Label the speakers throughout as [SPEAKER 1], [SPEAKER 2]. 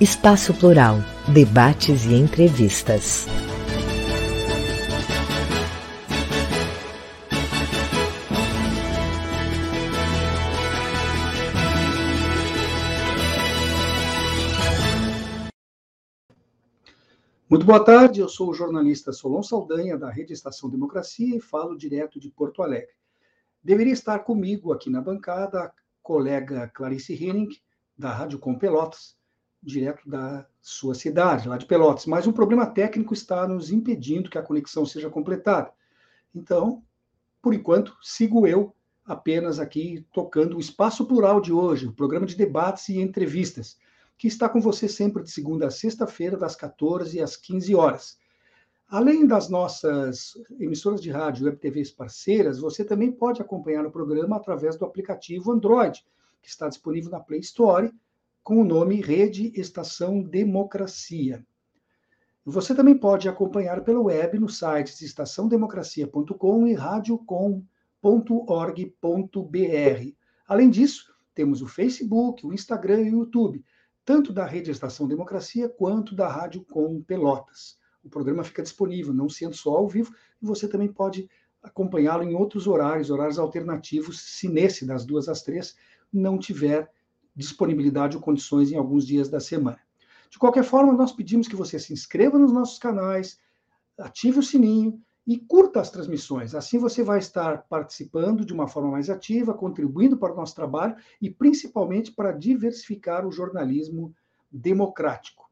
[SPEAKER 1] Espaço Plural, debates e entrevistas.
[SPEAKER 2] Muito boa tarde, eu sou o jornalista Solon Saldanha, da Rede Estação Democracia, e falo direto de Porto Alegre. Deveria estar comigo aqui na bancada a colega Clarice Henning, da Rádio Com Pelotas, direto da sua cidade, lá de Pelotas. Mas um problema técnico está nos impedindo que a conexão seja completada. Então, por enquanto, sigo eu apenas aqui tocando o Espaço Plural de hoje, o programa de debates e entrevistas, que está com você sempre de segunda a sexta-feira, das 14 às 15 horas. Além das nossas emissoras de rádio e TVs parceiras, você também pode acompanhar o programa através do aplicativo Android, que está disponível na Play Store com o nome Rede Estação Democracia. Você também pode acompanhar pelo web no site estaçãodemocracia.com e radiocom.org.br. Além disso, temos o Facebook, o Instagram e o YouTube, tanto da Rede Estação Democracia quanto da Rádio Com Pelotas. O programa fica disponível, não sendo só ao vivo, e você também pode acompanhá-lo em outros horários, horários alternativos, se nesse, das duas às três, não tiver disponibilidade ou condições em alguns dias da semana. De qualquer forma, nós pedimos que você se inscreva nos nossos canais, ative o sininho e curta as transmissões. Assim você vai estar participando de uma forma mais ativa, contribuindo para o nosso trabalho e principalmente para diversificar o jornalismo democrático.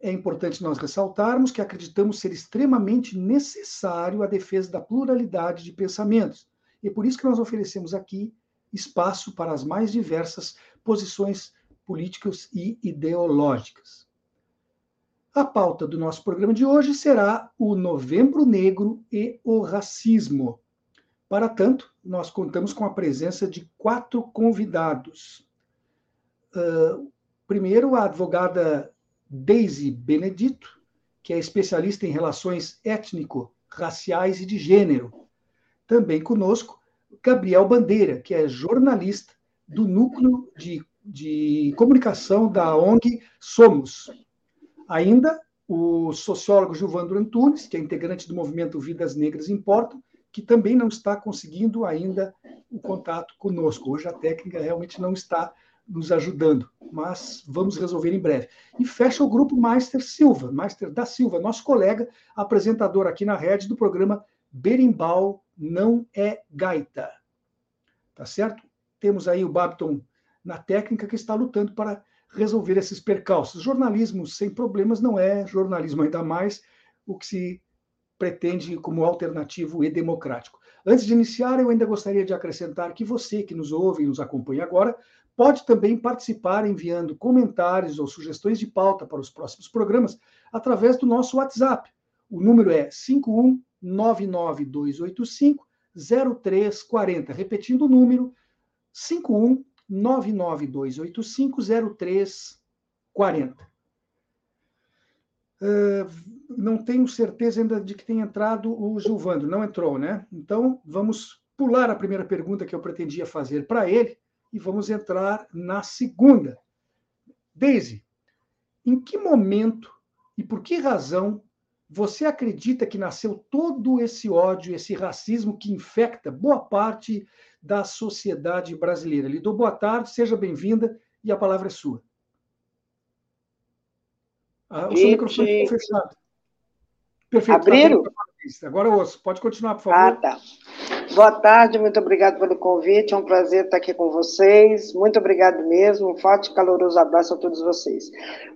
[SPEAKER 2] É importante nós ressaltarmos que acreditamos ser extremamente necessário a defesa da pluralidade de pensamentos. E é por isso que nós oferecemos aqui espaço para as mais diversas posições políticas e ideológicas. A pauta do nosso programa de hoje será o Novembro Negro e o Racismo. Para tanto, nós contamos com a presença de quatro convidados. Uh, primeiro, a advogada Daisy Benedito, que é especialista em relações étnico-raciais e de gênero. Também conosco, Gabriel Bandeira, que é jornalista do núcleo de, de comunicação da ONG Somos. Ainda o sociólogo Gilvandro Antunes, que é integrante do movimento Vidas Negras Importam, que também não está conseguindo ainda o contato conosco. Hoje a técnica realmente não está nos ajudando, mas vamos resolver em breve. E fecha o grupo Meister Silva, Meister da Silva, nosso colega, apresentador aqui na rede do programa Berimbau não é gaita. Tá certo? Temos aí o Babton na técnica que está lutando para resolver esses percalços. Jornalismo sem problemas não é jornalismo, ainda mais o que se pretende como alternativo e democrático. Antes de iniciar, eu ainda gostaria de acrescentar que você que nos ouve e nos acompanha agora pode também participar enviando comentários ou sugestões de pauta para os próximos programas através do nosso WhatsApp. O número é 5199285 0340. Repetindo o número, 51 99285 0340. Uh, não tenho certeza ainda de que tenha entrado o Gilvando. Não entrou, né? Então, vamos pular a primeira pergunta que eu pretendia fazer para ele e vamos entrar na segunda. Daisy, em que momento e por que razão você acredita que nasceu todo esse ódio, esse racismo que infecta boa parte da sociedade brasileira? Lhe dou boa tarde, seja bem-vinda e a palavra é sua.
[SPEAKER 3] Ah, o seu microfone ficou fechado. Perfeito. Tá Abriram?
[SPEAKER 2] Agora eu ouço. Pode continuar, por favor. Ah,
[SPEAKER 3] tá. Boa tarde, muito obrigado pelo convite. É um prazer estar aqui com vocês. Muito obrigado mesmo. Um forte e caloroso abraço a todos vocês.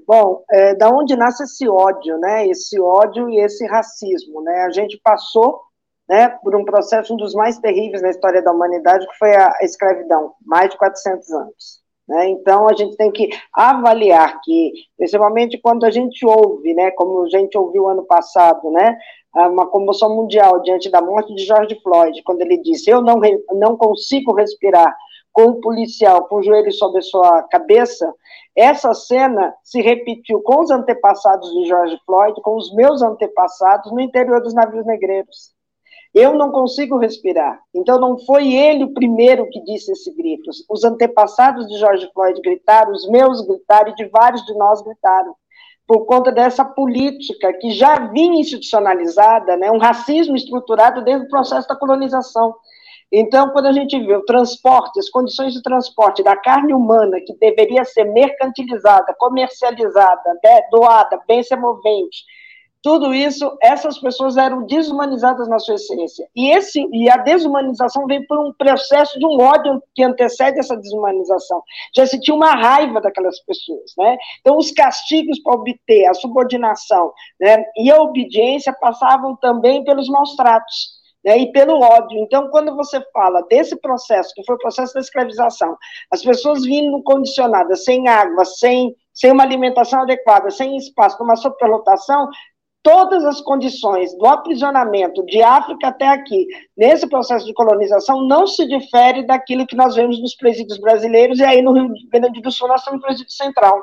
[SPEAKER 3] Bom, é, da onde nasce esse ódio, né? Esse ódio e esse racismo, né? A gente passou né, por um processo um dos mais terríveis na história da humanidade, que foi a escravidão, mais de 400 anos. Né? Então, a gente tem que avaliar que, principalmente quando a gente ouve, né, como a gente ouviu ano passado, né, uma comoção mundial diante da morte de George Floyd, quando ele disse: Eu não, não consigo respirar com um policial com o joelho sobre a sua cabeça. Essa cena se repetiu com os antepassados de George Floyd, com os meus antepassados no interior dos navios negreiros. Eu não consigo respirar. Então, não foi ele o primeiro que disse esse grito. Os antepassados de George Floyd gritaram, os meus gritaram e de vários de nós gritaram. Por conta dessa política que já vinha institucionalizada, né, um racismo estruturado desde o processo da colonização. Então, quando a gente vê o transporte, as condições de transporte da carne humana, que deveria ser mercantilizada, comercializada, né, doada, bem semovente, tudo isso, essas pessoas eram desumanizadas na sua essência. E, esse, e a desumanização vem por um processo de um ódio que antecede essa desumanização. Já se tinha uma raiva daquelas pessoas, né? Então, os castigos para obter a subordinação né, e a obediência passavam também pelos maus tratos. Né, e pelo ódio. Então, quando você fala desse processo, que foi o processo da escravização, as pessoas vindo condicionadas, sem água, sem, sem uma alimentação adequada, sem espaço, uma superlotação, todas as condições do aprisionamento de África até aqui, nesse processo de colonização, não se difere daquilo que nós vemos nos presídios brasileiros, e aí no Rio Grande do Sul nós temos o presídio central.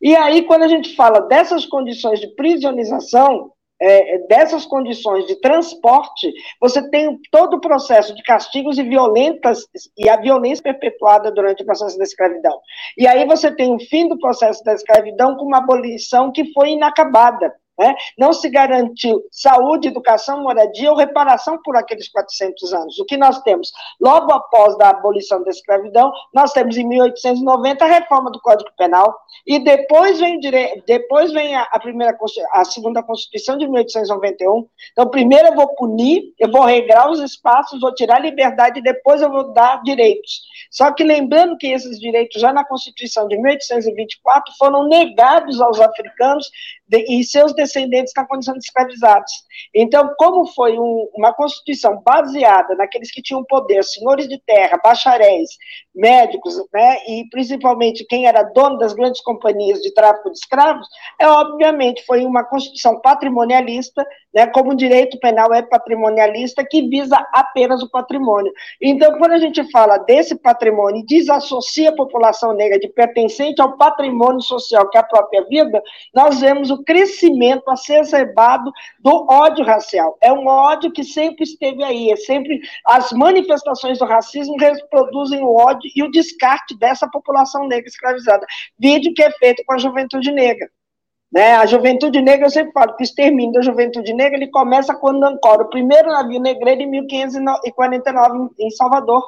[SPEAKER 3] E aí, quando a gente fala dessas condições de prisionização, é, dessas condições de transporte, você tem todo o processo de castigos e violentas, e a violência perpetuada durante o processo da escravidão. E aí você tem o fim do processo da escravidão com uma abolição que foi inacabada. Né? Não se garantiu saúde, educação, moradia ou reparação por aqueles 400 anos. O que nós temos? Logo após a abolição da escravidão, nós temos em 1890 a reforma do Código Penal, e depois vem, dire... depois vem a, primeira, a segunda Constituição de 1891. Então, primeiro eu vou punir, eu vou regrar os espaços, vou tirar a liberdade, e depois eu vou dar direitos. Só que lembrando que esses direitos, já na Constituição de 1824, foram negados aos africanos e seus descendentes na condição de escravizados. Então, como foi um, uma constituição baseada naqueles que tinham poder, senhores de terra, bacharéis, médicos, né, e principalmente quem era dono das grandes companhias de tráfico de escravos, é obviamente foi uma constituição patrimonialista, né, como o direito penal é patrimonialista, que visa apenas o patrimônio. Então, quando a gente fala desse patrimônio e desassocia a população negra de pertencente ao patrimônio social, que é a própria vida, nós vemos o crescimento acerbado do ódio racial. É um ódio que sempre esteve aí, é sempre as manifestações do racismo reproduzem o ódio e o descarte dessa população negra escravizada. Vídeo que é feito com a juventude negra. Né? A juventude negra, eu sempre falo que o extermínio da juventude negra ele começa quando ancora o primeiro navio negreiro em 1549 em Salvador.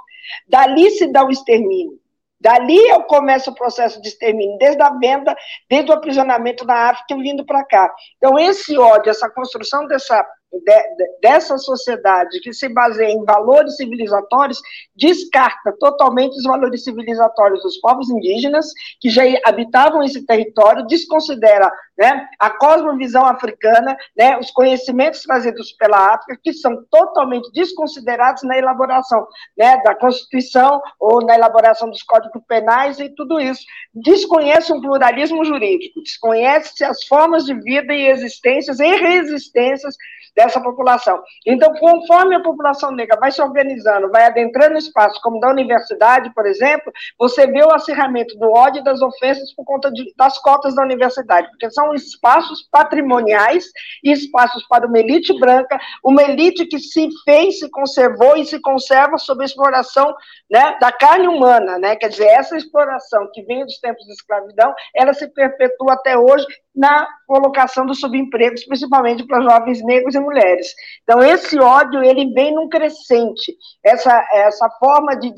[SPEAKER 3] Dali se dá o extermínio. Dali eu começo o processo de extermínio, desde a venda, desde o aprisionamento na África vindo para cá. Então, esse ódio, essa construção dessa de, dessa sociedade que se baseia em valores civilizatórios descarta totalmente os valores civilizatórios dos povos indígenas que já habitavam esse território, desconsidera né, a cosmovisão africana, né, os conhecimentos trazidos pela África, que são totalmente desconsiderados na elaboração né, da Constituição ou na elaboração dos códigos penais e tudo isso. Desconhece um pluralismo jurídico, desconhece as formas de vida e existências e resistências dessa população. Então, conforme a população negra vai se organizando, vai adentrando espaços como da universidade, por exemplo, você vê o acirramento do ódio e das ofensas por conta de, das cotas da universidade, porque são espaços patrimoniais e espaços para uma elite branca, uma elite que se fez, se conservou e se conserva sob a exploração né, da carne humana, né? Quer dizer, essa exploração que vem dos tempos da escravidão, ela se perpetua até hoje na colocação dos subempregos, principalmente para jovens negros mulheres. Então, esse ódio, ele vem num crescente. Essa, essa forma de,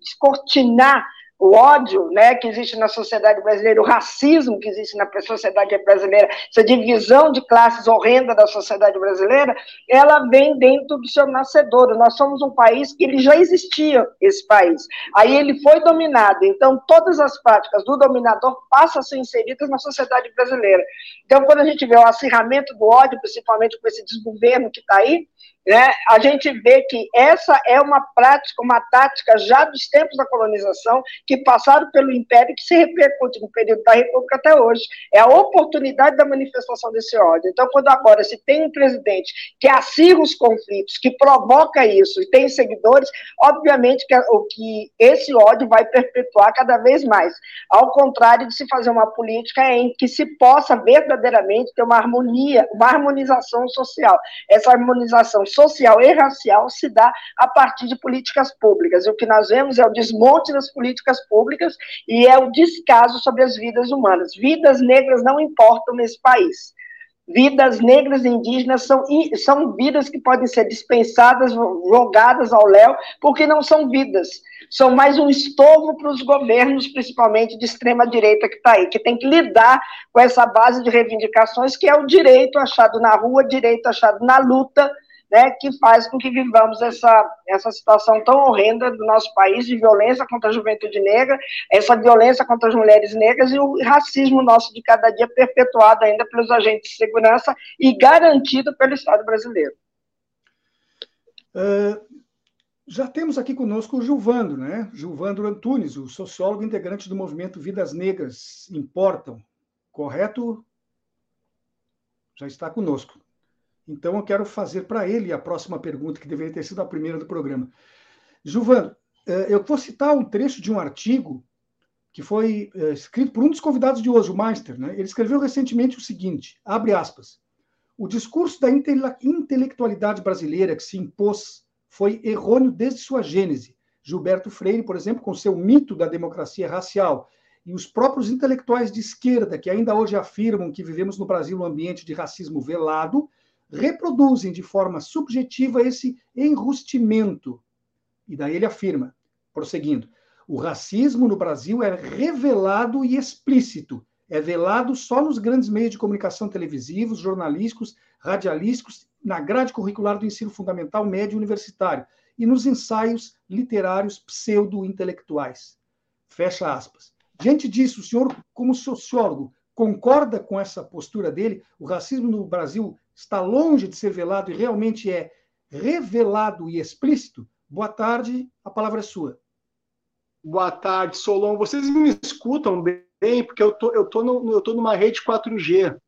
[SPEAKER 3] descortinar o ódio né, que existe na sociedade brasileira, o racismo que existe na sociedade brasileira, essa divisão de classes horrenda da sociedade brasileira, ela vem dentro do seu nascedor. Nós somos um país que ele já existia, esse país. Aí ele foi dominado. Então, todas as práticas do dominador passam a ser inseridas na sociedade brasileira. Então, quando a gente vê o acirramento do ódio, principalmente com esse desgoverno que está aí, né, a gente vê que essa é uma prática, uma tática já dos tempos da colonização, que passaram pelo Império, que se repercute no período da República até hoje. É a oportunidade da manifestação desse ódio. Então, quando agora se tem um presidente que acirra os conflitos, que provoca isso, e tem seguidores, obviamente que, o, que esse ódio vai perpetuar cada vez mais. Ao contrário de se fazer uma política em que se possa verdadeiramente ter uma harmonia, uma harmonização social. Essa harmonização social e racial se dá a partir de políticas públicas. E o que nós vemos é o desmonte das políticas públicas e é o descaso sobre as vidas humanas. Vidas negras não importam nesse país. Vidas negras e indígenas são, são vidas que podem ser dispensadas, jogadas ao léu, porque não são vidas. São mais um estorvo para os governos, principalmente de extrema-direita que está aí, que tem que lidar com essa base de reivindicações, que é o direito achado na rua, direito achado na luta, né, que faz com que vivamos essa, essa situação tão horrenda do nosso país de violência contra a juventude negra, essa violência contra as mulheres negras e o racismo nosso de cada dia perpetuado ainda pelos agentes de segurança e garantido pelo Estado brasileiro.
[SPEAKER 2] Uh, já temos aqui conosco o Gilvandro, né? Gilvandro Antunes, o sociólogo integrante do movimento Vidas Negras Importam, correto? Já está conosco. Então, eu quero fazer para ele a próxima pergunta, que deveria ter sido a primeira do programa. Gilvano, eh, eu vou citar um trecho de um artigo que foi eh, escrito por um dos convidados de hoje, o Meister. Né? Ele escreveu recentemente o seguinte, abre aspas, o discurso da intelectualidade brasileira que se impôs foi errôneo desde sua gênese. Gilberto Freire, por exemplo, com seu mito da democracia racial, e os próprios intelectuais de esquerda, que ainda hoje afirmam que vivemos no Brasil um ambiente de racismo velado, reproduzem de forma subjetiva esse enrustimento. E daí ele afirma, prosseguindo, o racismo no Brasil é revelado e explícito, é velado só nos grandes meios de comunicação televisivos, jornalísticos, radialísticos, na grade curricular do ensino fundamental médio e universitário e nos ensaios literários pseudo-intelectuais. Fecha aspas. Diante disso, o senhor, como sociólogo, concorda com essa postura dele? O racismo no Brasil está longe de ser velado e realmente é revelado e explícito? Boa tarde, a palavra é sua.
[SPEAKER 4] Boa tarde, Solon. Vocês me escutam bem, porque eu tô, eu tô, no, eu tô numa rede 4G.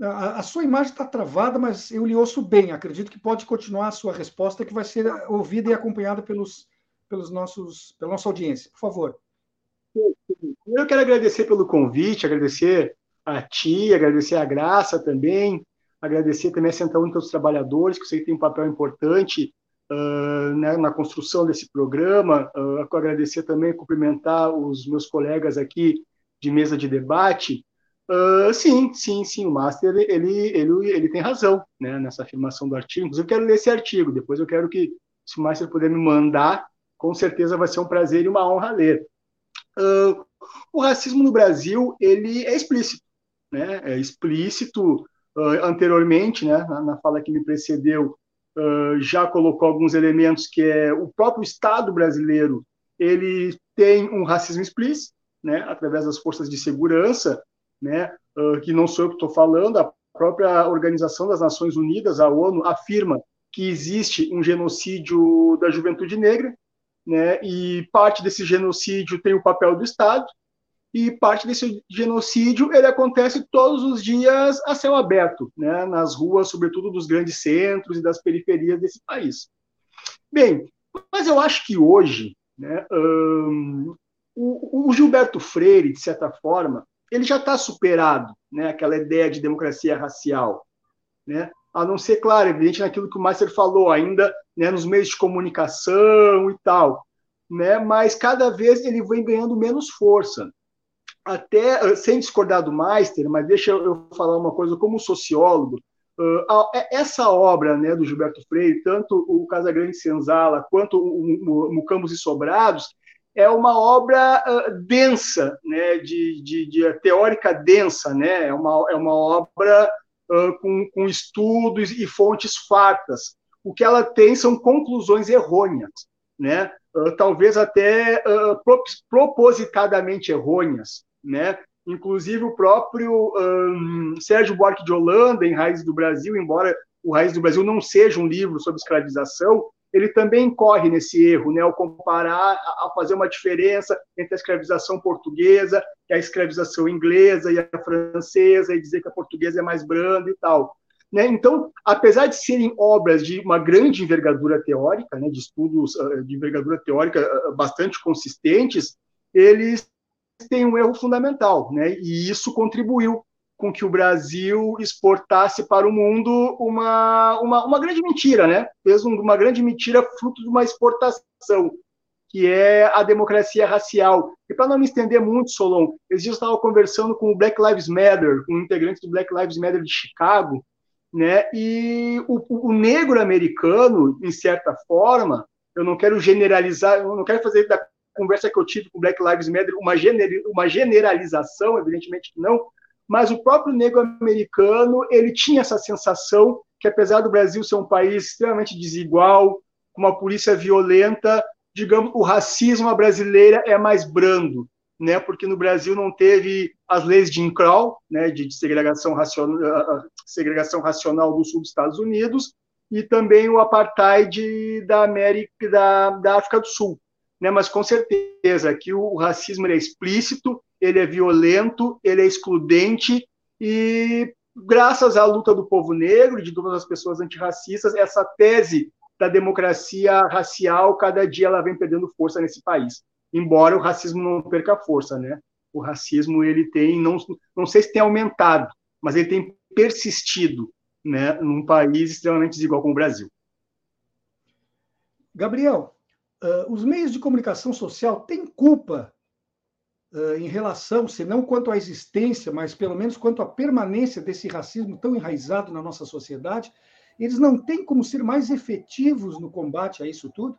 [SPEAKER 2] A, a sua imagem está travada, mas eu lhe ouço bem. Acredito que pode continuar a sua resposta, que vai ser ouvida e acompanhada pelos, pelos nossos, pela nossa audiência. Por favor.
[SPEAKER 4] Eu quero agradecer pelo convite, agradecer a ti, agradecer a Graça também, agradecer também a Central Única dos Trabalhadores, que eu sei que tem um papel importante uh, né, na construção desse programa, uh, agradecer também, cumprimentar os meus colegas aqui de mesa de debate. Uh, sim, sim, sim, o Master ele, ele, ele tem razão né, nessa afirmação do artigo. Inclusive, eu quero ler esse artigo, depois eu quero que, se o Master puder me mandar, com certeza vai ser um prazer e uma honra ler. Uh, o racismo no Brasil ele é explícito, né? É explícito uh, anteriormente, né, na, na, fala que me precedeu, uh, já colocou alguns elementos que é o próprio Estado brasileiro, ele tem um racismo explícito, né, através das forças de segurança, né, uh, que não sou eu que estou falando, a própria Organização das Nações Unidas, a ONU, afirma que existe um genocídio da juventude negra, né, e parte desse genocídio tem o papel do Estado, e parte desse genocídio ele acontece todos os dias a céu aberto, né, nas ruas, sobretudo dos grandes centros e das periferias desse país. Bem, mas eu acho que hoje, né, um, o, o, Gilberto Freire, de certa forma, ele já está superado, né, aquela ideia de democracia racial, né, a não ser, claro, evidente naquilo que o Meister falou, ainda né, nos meios de comunicação e tal, né, mas cada vez ele vem ganhando menos força até eh, sem discordar do Meister, mas deixa eu falar uma coisa como sociólogo. Uh, essa obra né, do Gilberto Freire, tanto o Casagrande Senzala quanto o, Mucambos e Sobrados, é uma obra uh, densa, né, de, de, de, teórica densa, né, é uma, é uma obra com, com estudos e fontes fartas. O que ela tem são conclusões errôneas, né, talvez até propositadamente errôneas né? Inclusive o próprio um, Sérgio Buarque de Holanda, em Raízes do Brasil, embora o Raízes do Brasil não seja um livro sobre escravização, ele também corre nesse erro, né, ao comparar, ao fazer uma diferença entre a escravização portuguesa e a escravização inglesa e a francesa, e dizer que a portuguesa é mais branda e tal. Né? Então, apesar de serem obras de uma grande envergadura teórica, né, de estudos de envergadura teórica bastante consistentes, eles tem um erro fundamental, né? E isso contribuiu com que o Brasil exportasse para o mundo uma, uma, uma grande mentira, né? Fez uma grande mentira fruto de uma exportação, que é a democracia racial. E para não me estender muito, Solon, esses dias eu estava conversando com o Black Lives Matter, um integrante do Black Lives Matter de Chicago, né? E o, o negro americano, em certa forma, eu não quero generalizar, eu não quero fazer da conversa que eu tive com Black Lives Matter uma, gener, uma generalização, evidentemente que não, mas o próprio negro americano ele tinha essa sensação que apesar do Brasil ser um país extremamente desigual, com uma polícia violenta, digamos, o racismo brasileira é mais brando, né? Porque no Brasil não teve as leis de Jim Crow, né, de segregação racional, segregação racional do sul dos Estados Unidos, e também o apartheid da América da, da África do Sul né? mas com certeza que o racismo é explícito, ele é violento, ele é excludente e graças à luta do povo negro e de todas as pessoas antirracistas, essa tese da democracia racial, cada dia ela vem perdendo força nesse país. Embora o racismo não perca força, né? O racismo ele tem, não, não sei se tem aumentado, mas ele tem persistido, né, num país extremamente desigual como o Brasil.
[SPEAKER 2] Gabriel, Uh, os meios de comunicação social têm culpa uh, em relação, se não quanto à existência, mas pelo menos quanto à permanência desse racismo tão enraizado na nossa sociedade? Eles não têm como ser mais efetivos no combate a isso tudo?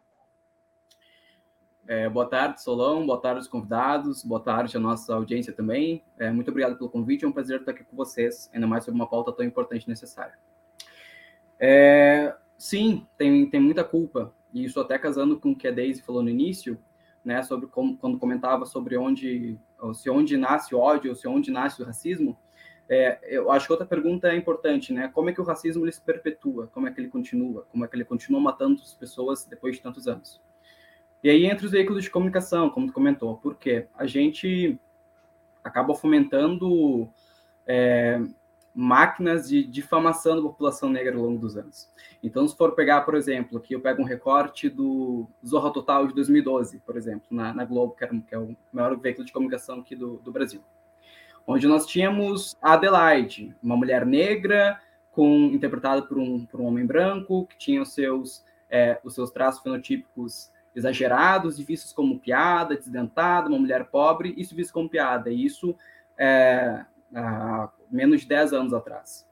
[SPEAKER 5] É, boa tarde, Solão. Boa tarde, os convidados. Boa tarde, a nossa audiência também. É, muito obrigado pelo convite. É um prazer estar aqui com vocês, ainda mais sobre uma pauta tão importante e necessária. É, sim, tem, tem muita culpa e isso até casando com o que a Daisy falou no início, né, sobre como, quando comentava sobre onde, se onde nasce o ódio, ou se onde nasce o racismo, é, eu acho que outra pergunta é importante, né, como é que o racismo ele se perpetua, como é que ele continua, como é que ele continua matando as pessoas depois de tantos anos. E aí entre os veículos de comunicação, como tu comentou, porque a gente acaba fomentando é, máquinas de difamação da população negra ao longo dos anos. Então, se for pegar, por exemplo, aqui eu pego um recorte do Zorra Total de 2012, por exemplo, na, na Globo, que, era, que, é o maior veículo de comunicação aqui do, do Brasil, onde nós tínhamos a Adelaide, uma mulher negra, com, interpretada por um, por um homem branco, que tinha os seus, é, os seus traços fenotípicos exagerados e vistos como piada, desdentada, uma mulher pobre, isso visto como piada. E isso é, há menos de 10 anos atrás.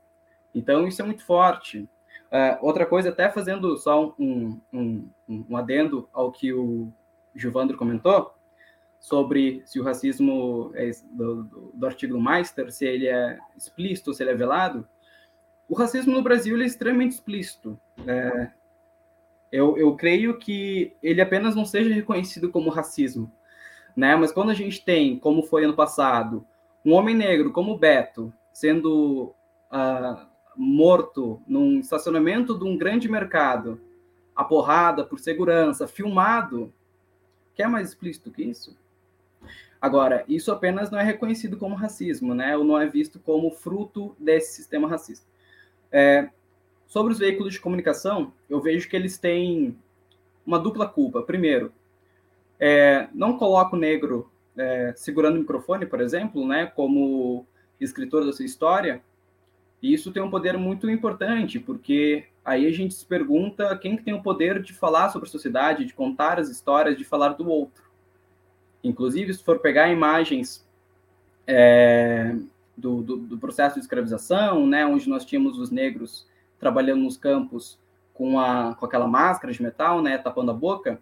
[SPEAKER 5] Então, isso é muito forte. Uh, outra coisa, até fazendo só um, um, um, adendo ao que o Gilvandro comentou, sobre se o racismo é do, do, do, artigo do Meister, se ele é explícito, se ele é velado. O racismo no Brasil é extremamente explícito. É, eu, eu creio que ele apenas não seja reconhecido como racismo, né? Mas quando a gente tem, como foi ano passado, um homem negro como Beto sendo uh, morto num estacionamento de um grande mercado, a porrada por segurança, filmado, quer mais explícito que isso? Agora, isso apenas não é reconhecido como racismo, né? Ou não é visto como fruto desse sistema racista. É, sobre os veículos de comunicação, eu vejo que eles têm uma dupla culpa. Primeiro, é, não coloca o negro é, segurando o microfone, por exemplo, né, como escritor da sua história, e isso tem um poder muito importante, porque aí a gente se pergunta quem que tem o poder de falar sobre a sociedade, de contar as histórias, de falar do outro. Inclusive, se for pegar imagens é, do, do, do, processo de escravização, né, onde nós tínhamos os negros trabalhando nos campos com, a, com aquela máscara de metal, né, tapando a boca,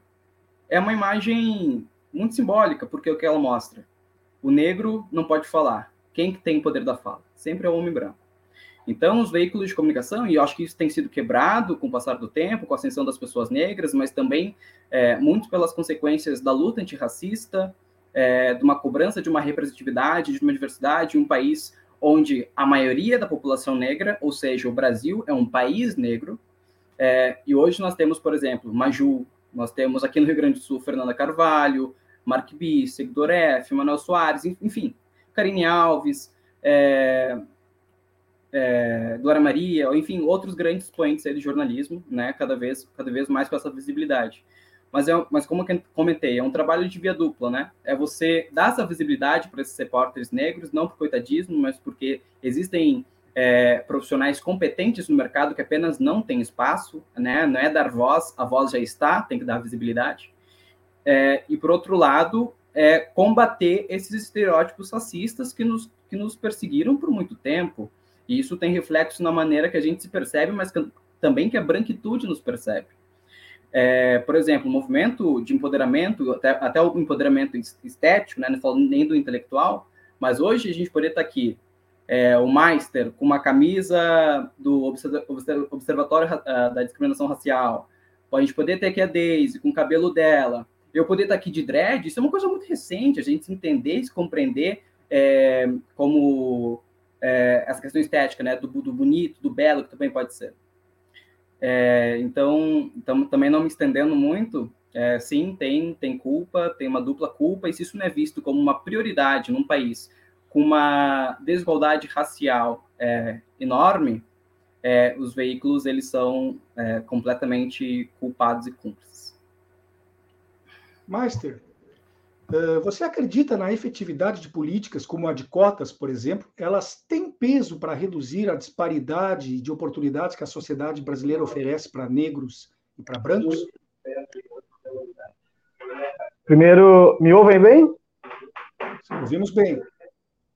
[SPEAKER 5] é uma imagem muito simbólica, porque é o que ela mostra? O negro não pode falar. Quem que tem o poder da fala? Sempre é o homem branco. Então, os veículos de comunicação, e eu acho que isso tem sido quebrado com o passar do tempo, com a ascensão das pessoas negras, mas também é, muito pelas consequências da luta antirracista, é, de uma cobrança de uma representatividade, de uma diversidade, um país onde a maioria da população negra, ou seja, o Brasil é um país negro, é, e hoje nós temos, por exemplo, Maju, nós temos aqui no Rio Grande do Sul Fernanda Carvalho, Mark B, Seguidor F, Manuel Soares, enfim, Karine Alves, é, é, Glória Maria, enfim, outros grandes expoentes de jornalismo, né, cada vez, cada vez mais com essa visibilidade. Mas, é, mas como eu comentei, é um trabalho de via dupla, né? É você dar essa visibilidade para esses repórteres negros, não por coitadismo, mas porque existem é, profissionais competentes no mercado que apenas não tem espaço, né? Não é dar voz, a voz já está, tem que dar visibilidade. É, e por outro lado, é combater esses estereótipos racistas que nos, que nos perseguiram por muito tempo. E isso tem reflexo na maneira que a gente se percebe, mas que, também que a branquitude nos percebe. É, por exemplo, o movimento de empoderamento, até, até o empoderamento estético, né, não falo nem do intelectual, mas hoje a gente poderia estar aqui é, o Meister com uma camisa do Observatório ah, da Discriminação Racial, a gente poder ter aqui a Daisy com o cabelo dela, eu poder estar aqui de dread, isso é uma coisa muito recente, a gente se entender, se compreender é, como é, essa questão estética, né, do, do, bonito, do belo, que também pode ser. É, então, então, também não me estendendo muito, é, sim, tem, tem culpa, tem uma dupla culpa, e se isso não é visto como uma prioridade num país com uma desigualdade racial é, enorme, é, os veículos eles são é, completamente culpados e cúmplices.
[SPEAKER 2] Master, eh, você acredita na efetividade de políticas como a de cotas, por exemplo? Elas têm peso para reduzir a disparidade de oportunidades que a sociedade brasileira oferece para negros e para brancos?
[SPEAKER 6] Primeiro, me ouvem bem?
[SPEAKER 2] Ouvimos bem.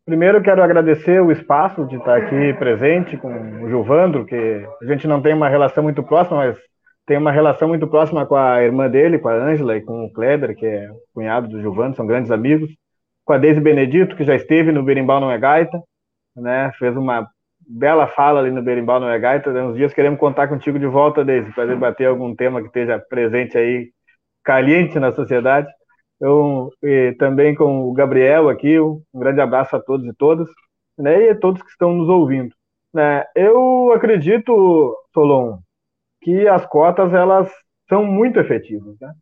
[SPEAKER 6] Primeiro, quero agradecer o espaço de estar aqui presente com o Gilvandro, que a gente não tem uma relação muito próxima, mas tem uma relação muito próxima com a irmã dele, com a Ângela, e com o Kleber, que é cunhado do Gilvandro, são grandes amigos. Com a Deise Benedito, que já esteve no Berimbau Não é Gaita, né? fez uma bela fala ali no Berimbau Não é Gaita. Uns dias queremos contar contigo de volta, Deise, para debater algum tema que esteja presente aí, caliente na sociedade. Eu, também com o Gabriel aqui, um grande abraço a todos e todas, né, e a todos que estão nos ouvindo. Né, eu acredito, Solon, que as cotas elas são muito efetivas. Né?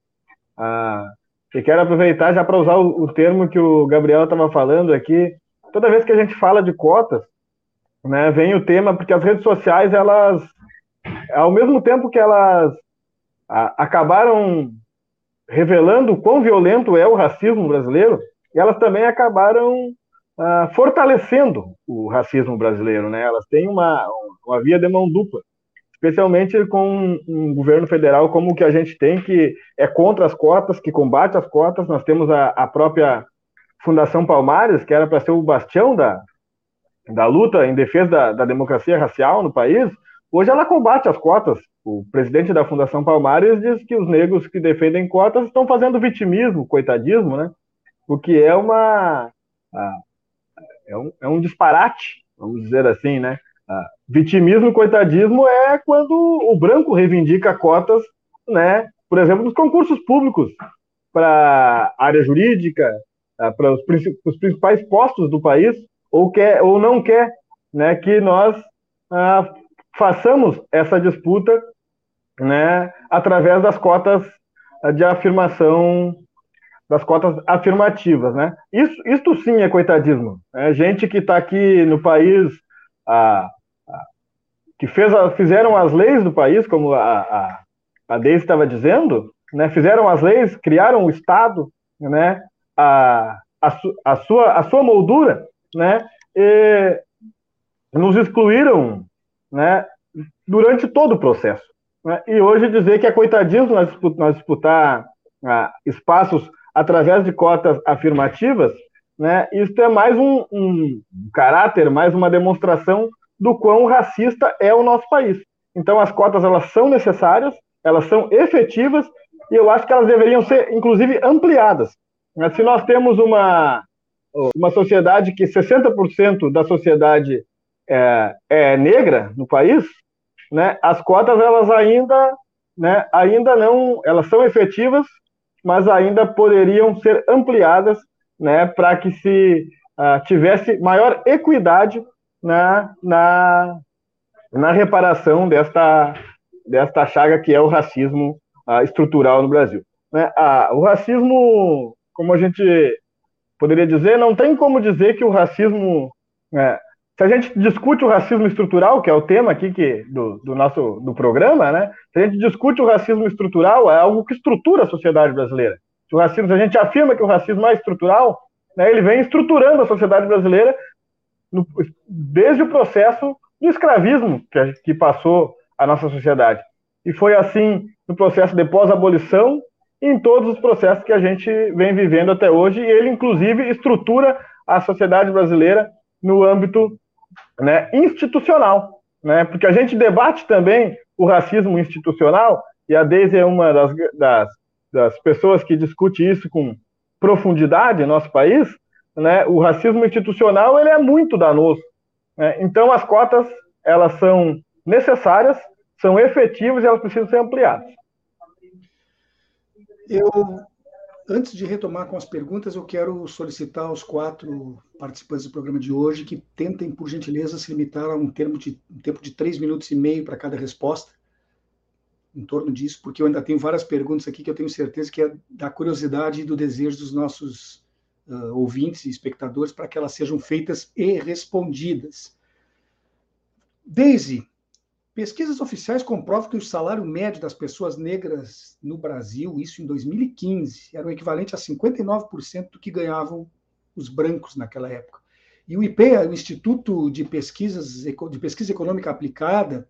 [SPEAKER 6] Ah, e quero aproveitar já para usar o, o, termo que o Gabriel estava falando aqui. Toda vez que a gente fala de cotas, né, vem o tema, porque as redes sociais, elas, ao mesmo tempo que elas a, acabaram revelando o quão violento é o racismo brasileiro, elas também acabaram ah, fortalecendo o racismo brasileiro, né? Elas têm uma, uma via de mão dupla, especialmente com um governo federal como o que a gente tem, que é contra as cotas, que combate as cotas. Nós temos a, a própria Fundação Palmares, que era para ser o bastião da, da luta em defesa da, da democracia racial no país, Hoje ela combate as cotas. O presidente da Fundação Palmares diz que os negros que defendem cotas estão fazendo vitimismo, coitadismo, né? O que é uma é um, é um disparate, vamos dizer assim, né? Vitimismo coitadismo é quando o branco reivindica cotas, né? Por exemplo, nos concursos públicos para área jurídica, para os, principais postos do país, ou quer ou não quer, né? Que nós ah, façamos essa disputa né, através das cotas de afirmação das cotas afirmativas, né? Isso, isso sim é coitadismo. É gente que está aqui no país, a, a, que fez fizeram as leis do país, como a, a, a Deise estava dizendo, né? Fizeram as leis, criaram o Estado, né? A, a, a, sua, a sua moldura, né? E nos excluíram, né? Durante todo o processo. Né? E hoje dizer que é coitadismo nós, nós disputar ah, espaços através de cotas afirmativas, né, isso é mais um, um, caráter, mais uma demonstração do quão racista é o nosso país. Então, as cotas elas são necessárias, elas são efetivas e eu acho que elas deveriam ser, inclusive, ampliadas. Se nós temos uma, uma sociedade que 60% da sociedade é, é, negra no país, né, as cotas elas ainda, né, ainda não, elas são efetivas, mas ainda poderiam ser ampliadas né, para que se uh, tivesse maior equidade na, na, na reparação desta, desta chaga que é o racismo uh, estrutural no Brasil. Né? Uh, o racismo, como a gente poderia dizer, não tem como dizer que o racismo. Né, se a gente discute o racismo estrutural, que é o tema aqui que, do, do, nosso do programa, né? Se a gente discute o racismo estrutural, é algo que estrutura a sociedade brasileira. Se o racismo, se a gente afirma que o racismo é estrutural, né, ele vem estruturando a sociedade brasileira no, desde o processo do escravismo que, que passou a nossa sociedade. E foi assim no processo de pós-abolição e em todos os processos que a gente vem vivendo até hoje, e ele, inclusive, estrutura a sociedade brasileira no âmbito né, institucional, né, porque a gente debate também o racismo institucional, e a Deise é uma das, das, das pessoas que discute isso com profundidade em nosso país, né, o racismo institucional ele é muito danoso. Né, então as cotas elas são necessárias, são efetivas e elas precisam ser ampliadas.
[SPEAKER 2] Eu Antes de retomar com as perguntas, eu quero solicitar aos quatro participantes do programa de hoje que tentem, por gentileza, se limitar a um, termo de, um tempo de três minutos e meio para cada resposta, em torno disso, porque eu ainda tenho várias perguntas aqui que eu tenho certeza que é da curiosidade e do desejo dos nossos uh, ouvintes e espectadores para que elas sejam feitas e respondidas. Daisy, Pesquisas oficiais comprovam que o salário médio das pessoas negras no Brasil, isso em 2015, era o equivalente a 59% do que ganhavam os brancos naquela época. E o IPEA, o Instituto de, Pesquisas, de Pesquisa Econômica Aplicada,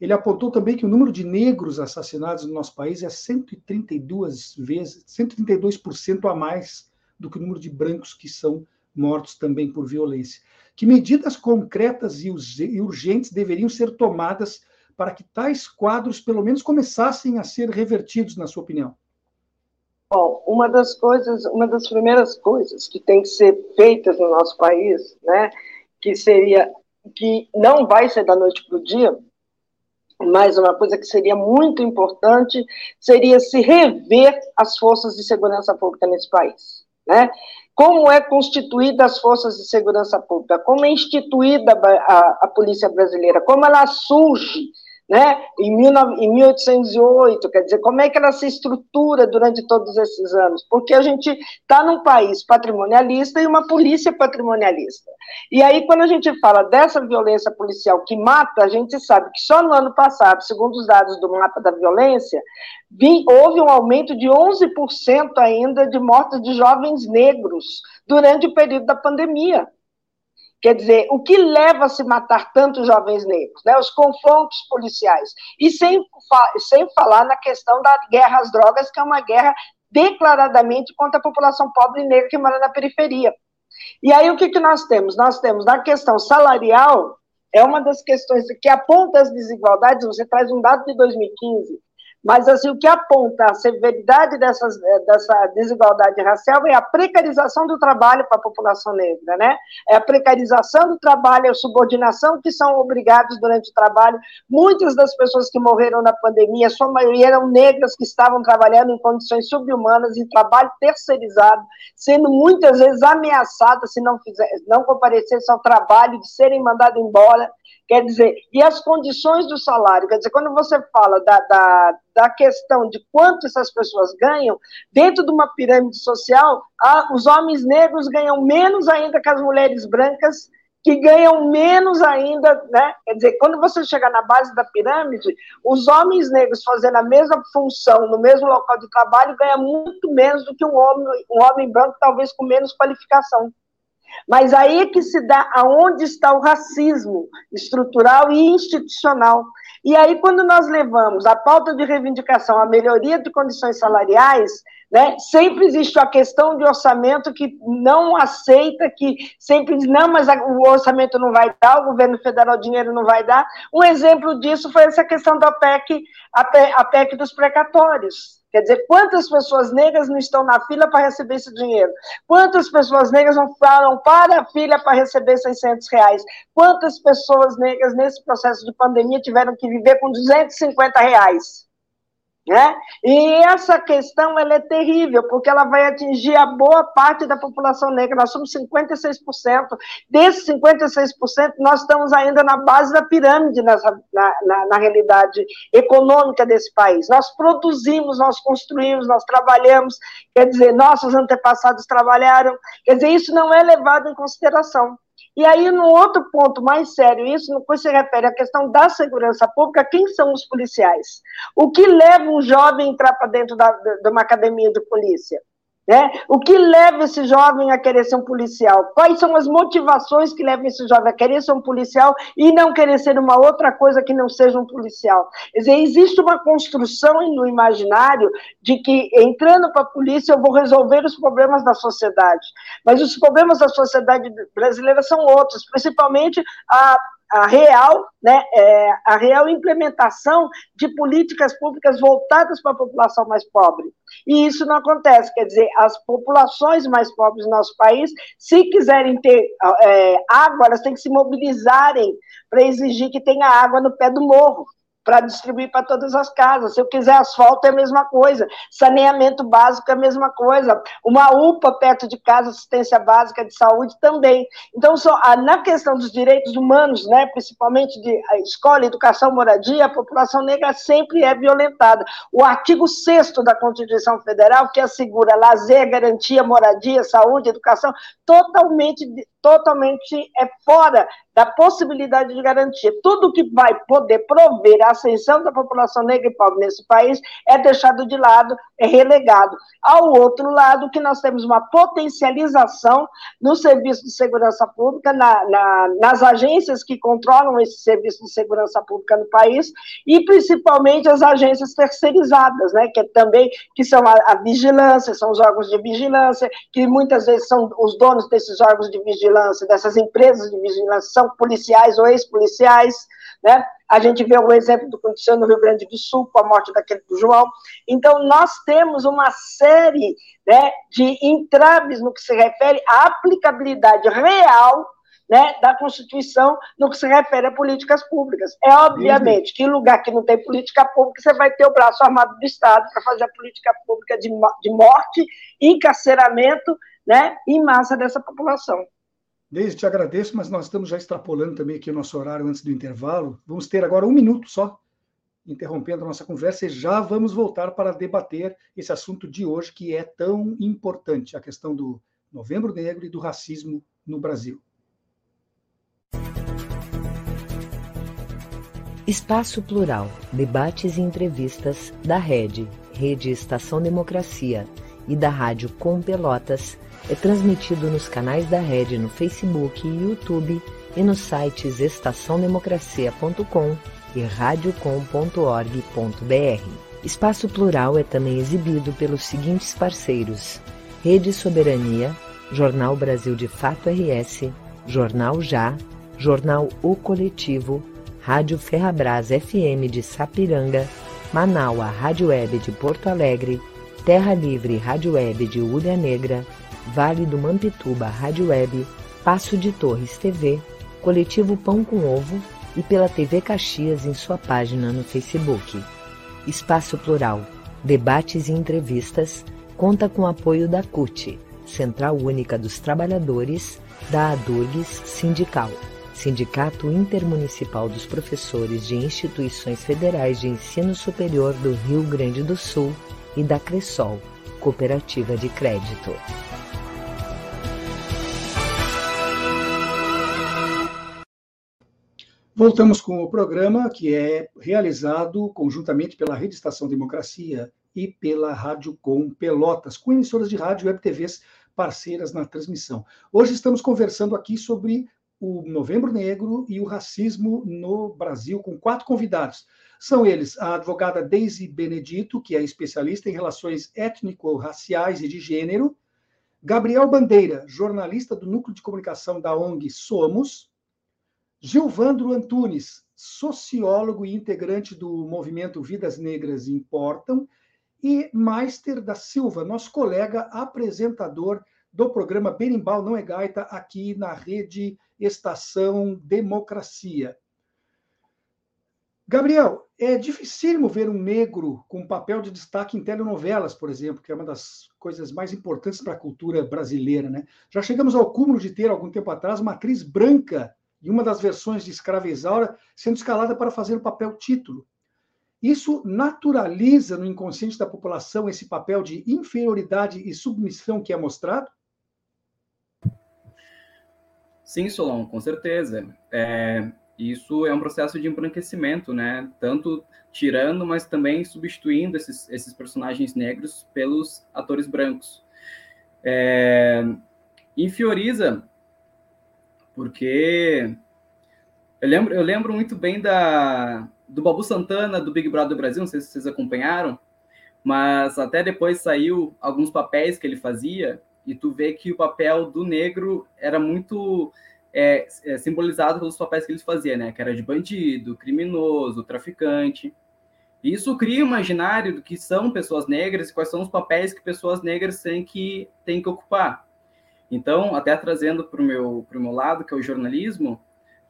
[SPEAKER 2] ele apontou também que o número de negros assassinados no nosso país é 132 vezes, 132% a mais do que o número de brancos que são mortos também por violência. Que medidas concretas e urgentes deveriam ser tomadas para que tais quadros, pelo menos, começassem a ser revertidos, na sua opinião?
[SPEAKER 3] Bom, uma das coisas, uma das primeiras coisas que tem que ser feitas no nosso país, né, que seria, que não vai ser da noite para o dia, mas uma coisa que seria muito importante seria se rever as forças de segurança pública nesse país, né? como é constituída as forças de segurança pública, como é instituída a, a polícia brasileira, como ela surge né? Em, 1808, quer dizer, como é que ela se estrutura durante todos esses anos? Porque a gente está num país patrimonialista e uma polícia patrimonialista. E aí, quando a gente fala dessa violência policial que mata, a gente sabe que só no ano passado, segundo os dados do mapa da violência, houve um aumento de 11% ainda de mortes de jovens negros durante o período da pandemia. Quer dizer, o que leva a se matar tantos jovens negros? Né? Os confrontos policiais. E sem, sem falar na questão da guerra às drogas, que é uma guerra declaradamente contra a população pobre e negra que mora na periferia. E aí o que, que nós temos? Nós temos na questão salarial, é uma das questões que aponta as desigualdades, você traz um dado de 2015, mas assim, o que aponta a severidade dessas, eh, dessa desigualdade racial é a precarização do trabalho para a população negra, né? É a precarização do trabalho, é a subordinação que são obrigados durante o trabalho. Muitas das pessoas que morreram na pandemia, sua maioria eram negras que estavam trabalhando em condições subhumanas, em trabalho terceirizado, sendo muitas vezes ameaçadas se não, fizer, não comparecessem ao trabalho, de serem mandadas embora. Quer dizer, e as condições do salário, quer dizer, quando você fala da, da da questão de quanto essas pessoas ganham, dentro de uma pirâmide social, os homens negros ganham menos ainda que as mulheres brancas, que ganham menos ainda, né? Quer dizer, quando você chegar na base da pirâmide, os homens negros fazendo a mesma função no mesmo local de trabalho ganham muito menos do que um homem, um homem branco, talvez com menos qualificação. Mas aí que se dá aonde está o racismo estrutural e institucional. E aí, quando nós levamos a pauta de reivindicação à melhoria de condições salariais, né, sempre existe a questão de orçamento que não aceita, que sempre diz, não, mas o orçamento não vai dar, o governo federal dinheiro não vai dar. Um exemplo disso foi essa questão da PEC, a PEC dos precatórios. Quer dizer, quantas pessoas negras não estão na fila para receber esse dinheiro? Quantas pessoas negras não foram para a fila para receber 600 reais? Quantas pessoas negras nesse processo de pandemia tiveram que viver com 250 reais? Né? E essa questão ela é terrível, porque ela vai atingir a boa parte da população negra. Nós somos 56%. Desses 56%, nós estamos ainda na base da pirâmide na, na, na realidade econômica desse país. Nós produzimos, nós construímos, nós trabalhamos, quer dizer, nossos antepassados trabalharam. Quer dizer, isso não é levado em consideração. E aí, no outro ponto mais sério, isso no que se refere à questão da segurança pública, quem são os policiais? O que leva um jovem a entrar para dentro da, de uma academia de polícia? Né? O que leva esse jovem a querer ser um policial? Quais são as motivações que levam esse jovem a querer ser um policial e não querer ser uma outra coisa que não seja um policial? Quer dizer, existe uma construção no imaginário de que entrando para a polícia eu vou resolver os problemas da sociedade. Mas os problemas da sociedade brasileira são outros, principalmente a a real, né, é, a real implementação de políticas públicas voltadas para a população mais pobre. E isso não acontece, quer dizer, as populações mais pobres do nosso país, se quiserem ter é, água, elas têm que se mobilizarem para exigir que tenha água no pé do morro para distribuir para todas as casas. Se eu quiser asfalto, é a mesma coisa. Saneamento básico é a mesma coisa. Uma UPA perto de casa, assistência básica de saúde também. Então, só, na questão dos direitos humanos, né, principalmente de escola, educação, moradia, a população negra sempre é violentada. O artigo 6 da Constituição Federal, que assegura lazer, garantia, moradia, saúde, educação, totalmente, totalmente é fora da possibilidade de garantia. Tudo que vai poder prover a ascensão da população negra e pobre nesse país é deixado de lado, é relegado. Ao outro lado, que nós temos uma potencialização no serviço de segurança pública, na, na, nas agências que controlam esse serviço de segurança pública no país, e principalmente as agências terceirizadas, né, que é também que são a, a vigilância, são os órgãos de vigilância, que muitas vezes são os donos desses órgãos de vigilância, dessas empresas de vigilância, são policiais ou ex-policiais, né? A gente vê o exemplo do que aconteceu no Rio Grande do Sul, com a morte daquele do João. Então, nós temos uma série né, de entraves no que se refere à aplicabilidade real né, da Constituição no que se refere a políticas públicas. É obviamente que em lugar que não tem política pública, você vai ter o braço armado do Estado para fazer a política pública de, de morte, encarceramento né, em massa dessa população.
[SPEAKER 2] Deise, te agradeço, mas nós estamos já extrapolando também aqui o nosso horário antes do intervalo. Vamos ter agora um minuto só, interrompendo a nossa conversa, e já vamos voltar para debater esse assunto de hoje, que é tão importante, a questão do Novembro Negro e do racismo no Brasil.
[SPEAKER 1] Espaço Plural, debates e entrevistas da Rede, Rede Estação Democracia e da Rádio Com Pelotas é transmitido nos canais da Rede no Facebook e YouTube e nos sites estaçãodemocracia.com e radiocom.org.br. Espaço Plural é também exibido pelos seguintes parceiros: Rede Soberania, Jornal Brasil de Fato RS, Jornal Já, Jornal O Coletivo, Rádio Ferrabras FM de Sapiranga, Manaua Rádio Web de Porto Alegre, Terra Livre Rádio Web de Ulha Negra, Vale do Mampituba Rádio Web, Passo de Torres TV, Coletivo Pão com Ovo e pela TV Caxias em sua página no Facebook. Espaço Plural, debates e entrevistas, conta com apoio da CUT, Central Única dos Trabalhadores, da ADURGS Sindical. Sindicato Intermunicipal dos Professores de Instituições Federais de Ensino Superior do Rio Grande do Sul e da Cressol, Cooperativa de Crédito.
[SPEAKER 2] Voltamos com o programa que é realizado conjuntamente pela Rede Estação Democracia e pela Rádio Com Pelotas, com emissoras de rádio e web TVs parceiras na transmissão. Hoje estamos conversando aqui sobre o Novembro Negro e o racismo no Brasil, com quatro convidados. São eles a advogada Daisy Benedito, que é especialista em relações étnico-raciais e de gênero, Gabriel Bandeira, jornalista do Núcleo de Comunicação da ONG Somos, Gilvandro Antunes, sociólogo e integrante do movimento Vidas Negras Importam, e Meister da Silva, nosso colega apresentador do programa Berimbau Não é Gaita, aqui na rede Estação Democracia. Gabriel, é dificílimo ver um negro com papel de destaque em telenovelas, por exemplo, que é uma das coisas mais importantes para a cultura brasileira. Né? Já chegamos ao cúmulo de ter, algum tempo atrás, uma atriz branca em uma das versões de Escrava Isaura sendo escalada para fazer o papel título. Isso naturaliza no inconsciente da população esse papel de inferioridade e submissão que é mostrado?
[SPEAKER 5] Sim, Solon, com certeza. É, isso é um processo de embranquecimento, né? Tanto tirando, mas também substituindo esses, esses personagens negros pelos atores brancos. É, infioriza, porque eu lembro, eu lembro muito bem da, do Babu Santana, do Big Brother Brasil, não sei se vocês acompanharam, mas até depois saiu alguns papéis que ele fazia, e tu vê que o papel do negro era muito é, é, simbolizado pelos papéis que ele fazia, né? Que era de bandido, criminoso, traficante. E isso cria um imaginário do que são pessoas negras e quais são os papéis que pessoas negras têm que, têm que ocupar. Então, até trazendo para o meu, meu lado, que é o jornalismo,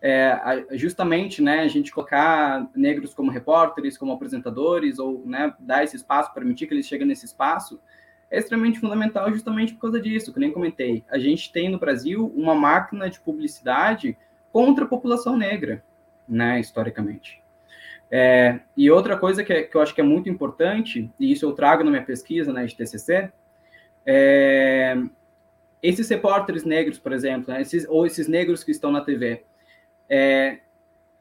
[SPEAKER 5] é, justamente né, a gente colocar negros como repórteres, como apresentadores, ou né, dar esse espaço, permitir que eles cheguem nesse espaço, é extremamente fundamental justamente por causa disso, que nem comentei. A gente tem no Brasil uma máquina de publicidade contra a população negra, né, historicamente. É, e outra coisa que, é, que, eu acho que é muito importante, e isso eu trago na minha pesquisa né, de TCC, é, esses repórteres negros, por exemplo, né, esses, ou esses negros que estão na TV, é,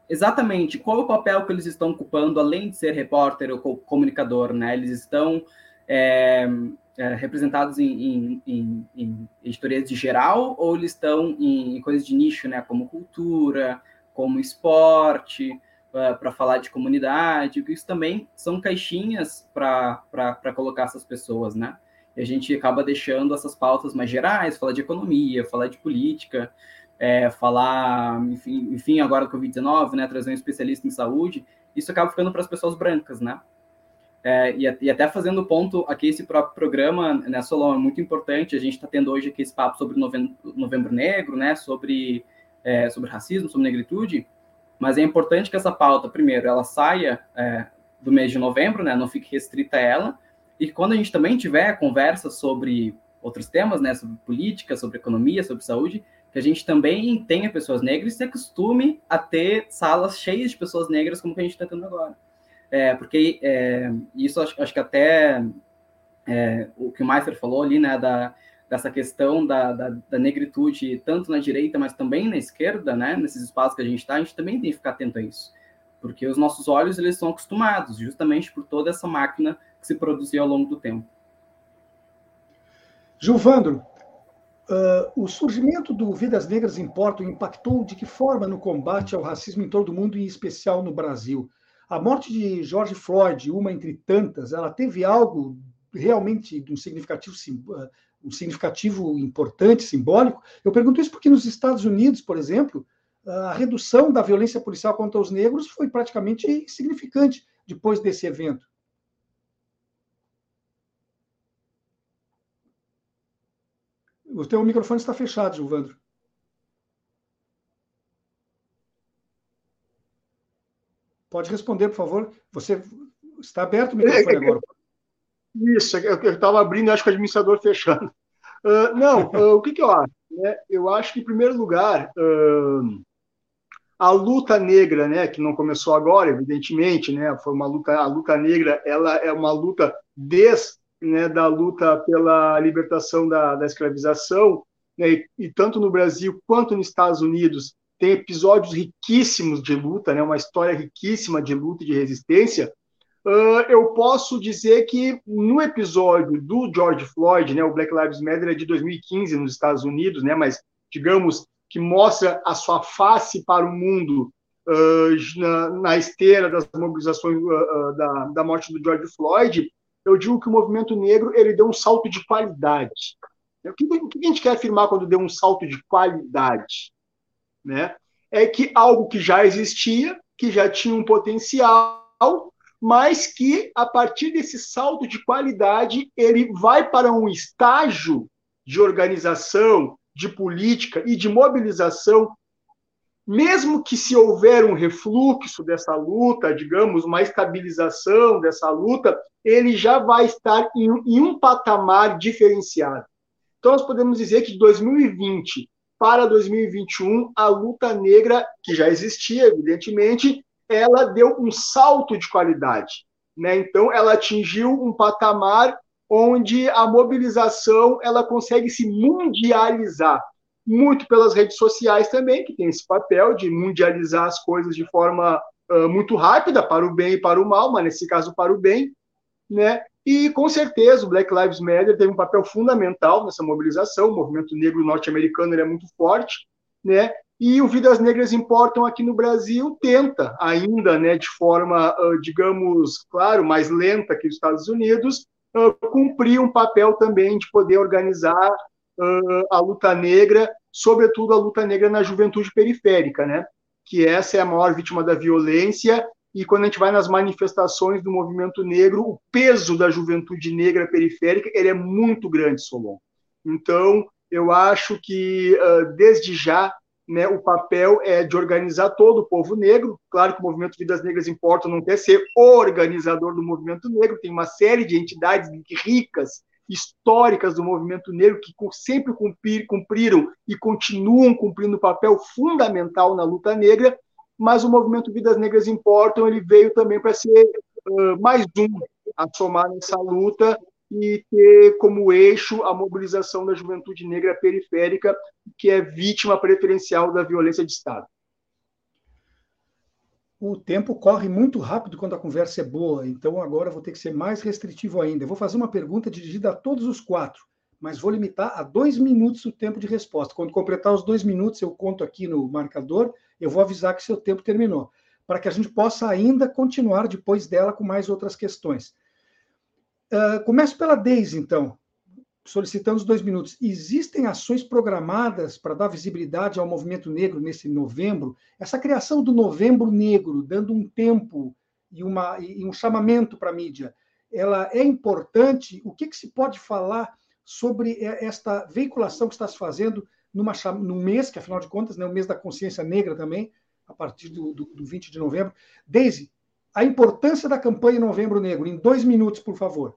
[SPEAKER 5] exatamente qual é o papel que eles estão ocupando, além de ser repórter ou comunicador, né? Eles estão é, é, representados em, em, em, em, editorias de geral ou eles estão em, coisas de nicho, né? Como cultura, como esporte, uh, é, para falar de comunidade, isso também são caixinhas para colocar essas pessoas, né? E a gente acaba deixando essas pautas mais gerais, falar de economia, falar de política, é, falar, enfim, enfim, agora do Covid-19, né, trazer um especialista em saúde, isso acaba ficando para as pessoas brancas, né? É, e, e, até fazendo ponto aqui, esse próprio programa, né, Solon, é muito importante, a gente está tendo hoje aqui esse papo sobre novembro, novembro negro, né, sobre, é, sobre racismo, sobre negritude, mas é importante que essa pauta, primeiro, ela saia é, do mês de novembro, né, não fique restrita a ela, e quando a gente também tiver conversa sobre outros temas, né, sobre política, sobre economia, sobre saúde, que a gente também tenha pessoas negras e se acostume a ter salas cheias de pessoas negras como que a gente está tendo agora. É, porque é, isso acho, acho, que até é, o que o Meister falou ali, né, da, dessa questão da, da, da, negritude, tanto na direita, mas também na esquerda, né, nesses espaços que a gente está, a gente também tem que ficar atento a isso. Porque os nossos olhos, eles são acostumados, justamente por toda essa máquina que se produziu ao longo do tempo.
[SPEAKER 2] Gilvandro, Uh, o surgimento do Vidas Negras Importam impactou de que forma no combate ao racismo em todo o mundo, em especial no Brasil? A morte de George Floyd, uma entre tantas, ela teve algo realmente um significativo, ah, um significativo importante, simbólico? Eu pergunto isso porque nos Estados Unidos, por exemplo, a redução da violência policial contra os negros foi praticamente insignificante depois desse evento. O teu microfone está fechado, Gilvandro. Pode responder, por favor. Você está aberto o microfone agora.
[SPEAKER 4] Isso, eu estava abrindo, acho que o administrador fechando. Uh, não, uh, o que, que, eu acho? Né? Eu acho que, em primeiro lugar, uh, a luta negra, né, que não começou agora, evidentemente, né, foi uma luta, a luta negra, ela é uma luta desde né, da luta pela libertação da, da escravização, né, e, e, tanto no Brasil quanto nos Estados Unidos tem episódios riquíssimos de luta, né, uma história riquíssima de luta e de resistência. Uh, eu posso dizer que no episódio do George Floyd, né, o Black Lives Matter é de 2015 nos Estados Unidos, né, mas digamos que mostra a sua face para o mundo uh, na, na, esteira das mobilizações uh, da, da morte do George Floyd, eu digo que o movimento negro ele deu um salto de qualidade. O que, o que a gente quer afirmar quando deu um salto de qualidade? Né? É que algo que já existia, que já tinha um potencial, mas que a partir desse salto de qualidade ele vai para um estágio de organização, de política e de mobilização, mesmo que se houver um refluxo dessa luta, digamos, uma estabilização dessa luta, ele já vai estar em, em um patamar diferenciado. Então, nós podemos dizer que de 2020 para 2021, a luta negra, que já existia, evidentemente, ela deu um salto de qualidade. Né? Então, ela atingiu um patamar onde a mobilização ela consegue se mundializar muito pelas redes sociais também, que tem esse papel de mundializar as coisas de forma uh, muito rápida, para o bem e para o mal, mas nesse caso para o bem, né? E com certeza o Black Lives Matter teve um papel fundamental nessa mobilização, o movimento negro norte-americano é muito forte, né? E o Vidas Negras Importam aqui no Brasil tenta ainda, né, de forma, uh, digamos, claro, mais lenta que os Estados Unidos, uh, cumprir um papel também de poder organizar uh, a luta negra, sobretudo a luta negra na juventude periférica, né? Que essa é a maior vítima da violência e quando a gente vai nas manifestações do movimento negro, o peso da juventude negra periférica ele é muito grande, Solon. Então, eu acho que desde já né, o papel é de organizar todo o povo negro. Claro que o movimento Vidas Negras Importa não quer ser organizador do movimento negro, tem uma série de entidades ricas, históricas do movimento negro que sempre cumprir, cumpriram e continuam cumprindo um papel fundamental na luta negra, mas o movimento Vidas Negras Importam ele veio também para ser uh, mais um a somar nessa luta e ter como eixo a mobilização da juventude negra periférica, que é vítima preferencial da violência de Estado.
[SPEAKER 2] O tempo corre muito rápido quando a conversa é boa, então agora vou ter que ser mais restritivo ainda. Eu vou fazer uma pergunta dirigida a todos os quatro, mas vou limitar a dois minutos o tempo de resposta. Quando completar os dois minutos, eu conto aqui no marcador, eu vou avisar que seu tempo terminou, para que a gente possa ainda continuar depois dela com mais outras questões. Uh, começo pela Deise, então, solicitando os dois minutos. Existem ações programadas para dar visibilidade ao movimento negro nesse novembro? Essa criação do novembro negro, dando um tempo e, uma, e um chamamento para a mídia, ela é importante? O que, que se pode falar sobre esta veiculação que está se fazendo numa, num mês, que afinal de contas é né, o mês da consciência negra também, a partir do, do, do 20 de novembro. Deise, a importância da campanha Novembro Negro, em dois minutos, por favor.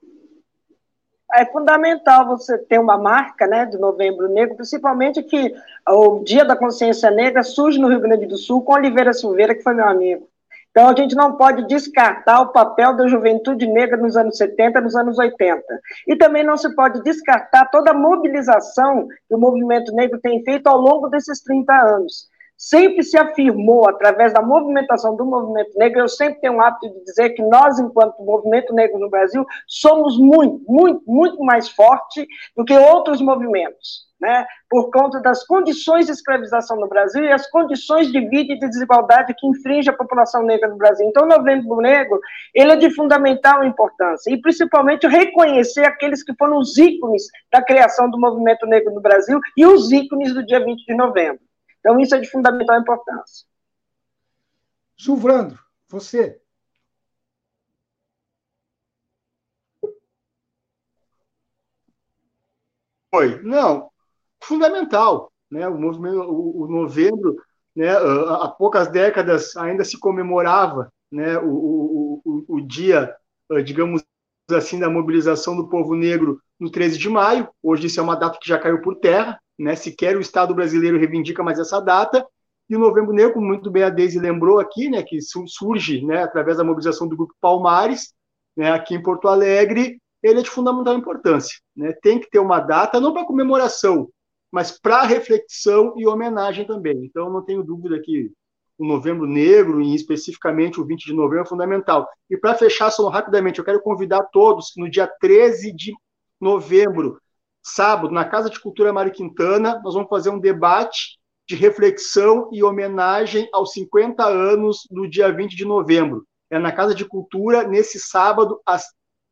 [SPEAKER 3] É fundamental você ter uma marca né, do Novembro Negro, principalmente que o Dia da Consciência Negra surge no Rio Grande do Sul com Oliveira Silveira, que foi meu amigo. Então, a gente não pode descartar o papel da juventude negra nos anos 70, nos anos 80. E também não se pode descartar toda a mobilização que o movimento negro tem feito ao longo desses 30 anos sempre se afirmou, através da movimentação do movimento negro, eu sempre tenho o hábito de dizer que nós, enquanto movimento negro no Brasil, somos muito, muito, muito mais forte do que outros movimentos. Né, por conta das condições de escravização no Brasil e as condições de vida e de desigualdade que infringe a população negra no Brasil. Então, o Novembro Negro, ele é de fundamental importância, e principalmente reconhecer aqueles que foram os ícones da criação do movimento negro no Brasil e os ícones do dia 20 de novembro. Então, isso é de fundamental importância.
[SPEAKER 2] Gilvrandro, você.
[SPEAKER 4] Oi, não, fundamental, né? O movimento, o, o novembro, né? Há poucas décadas ainda se comemorava, né? O, o, o, o dia, digamos assim, da mobilização do povo negro no 13 de maio. Hoje isso é uma data que já caiu por terra, né? Sequer o Estado brasileiro reivindica mais essa data. E o Novembro Negro, como muito bem a Deise lembrou aqui, né, que surge né, através da mobilização do Grupo Palmares, né, aqui em Porto Alegre, ele é de fundamental importância. Né? Tem que ter uma data, não para comemoração, mas para reflexão e homenagem também. Então, não tenho dúvida que o Novembro Negro, e especificamente o 20 de novembro, é fundamental. E para fechar, só rapidamente, eu quero convidar todos, no dia 13 de novembro, sábado, na Casa de Cultura Mário Quintana, nós vamos fazer um debate de reflexão e homenagem aos 50 anos no dia 20 de novembro. É na Casa de Cultura, nesse sábado, às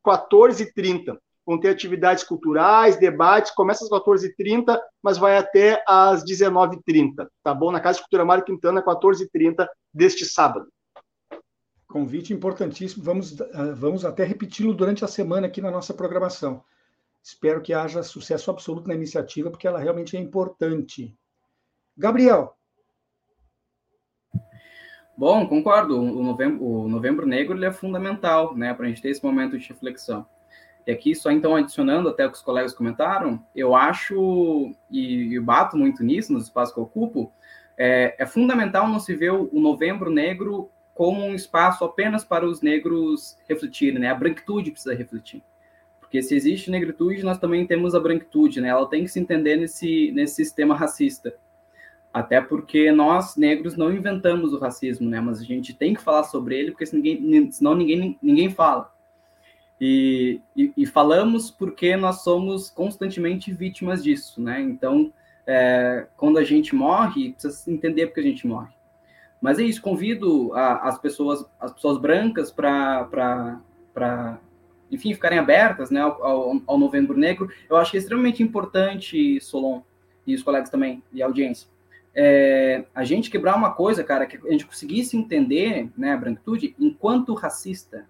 [SPEAKER 4] 14h30. Vão ter atividades culturais, debates, começa às 14h30, mas vai até às 19h30, tá bom? Na Casa de Cultura Mário Quintana, 14h30 deste sábado.
[SPEAKER 2] Convite importantíssimo, vamos, ah, vamos até repeti-lo durante a semana aqui na nossa programação. Espero que haja sucesso absoluto na iniciativa, porque ela realmente é importante. Gabriel.
[SPEAKER 5] Bom, concordo. O novembro, o novembro negro é fundamental né, para a gente ter esse momento de reflexão. E aqui, só então adicionando até o que os colegas comentaram, eu acho, e, e bato muito nisso, nos espaços que eu ocupo, é, é, fundamental não se ver o, o, novembro negro como um espaço apenas para os negros refletirem, né? A branquitude precisa refletir. Porque se existe negritude, nós também temos a branquitude, né? Ela tem que se entender nesse, nesse sistema racista. Até porque nós, negros, não inventamos o racismo, né? Mas a gente tem que falar sobre ele, porque senão ninguém, senão ninguém, ninguém fala. E, e, e, falamos porque nós somos constantemente vítimas disso, né? Então, é, quando a gente morre, precisa entender porque a gente morre. Mas é isso, convido a, as pessoas, as pessoas brancas para, enfim, ficarem abertas, né, ao, ao, Novembro Negro. Eu acho que é extremamente importante, Solon e os colegas também e a audiência, é, a gente quebrar uma coisa, cara, que a gente conseguisse entender, né, a branquitude enquanto racista,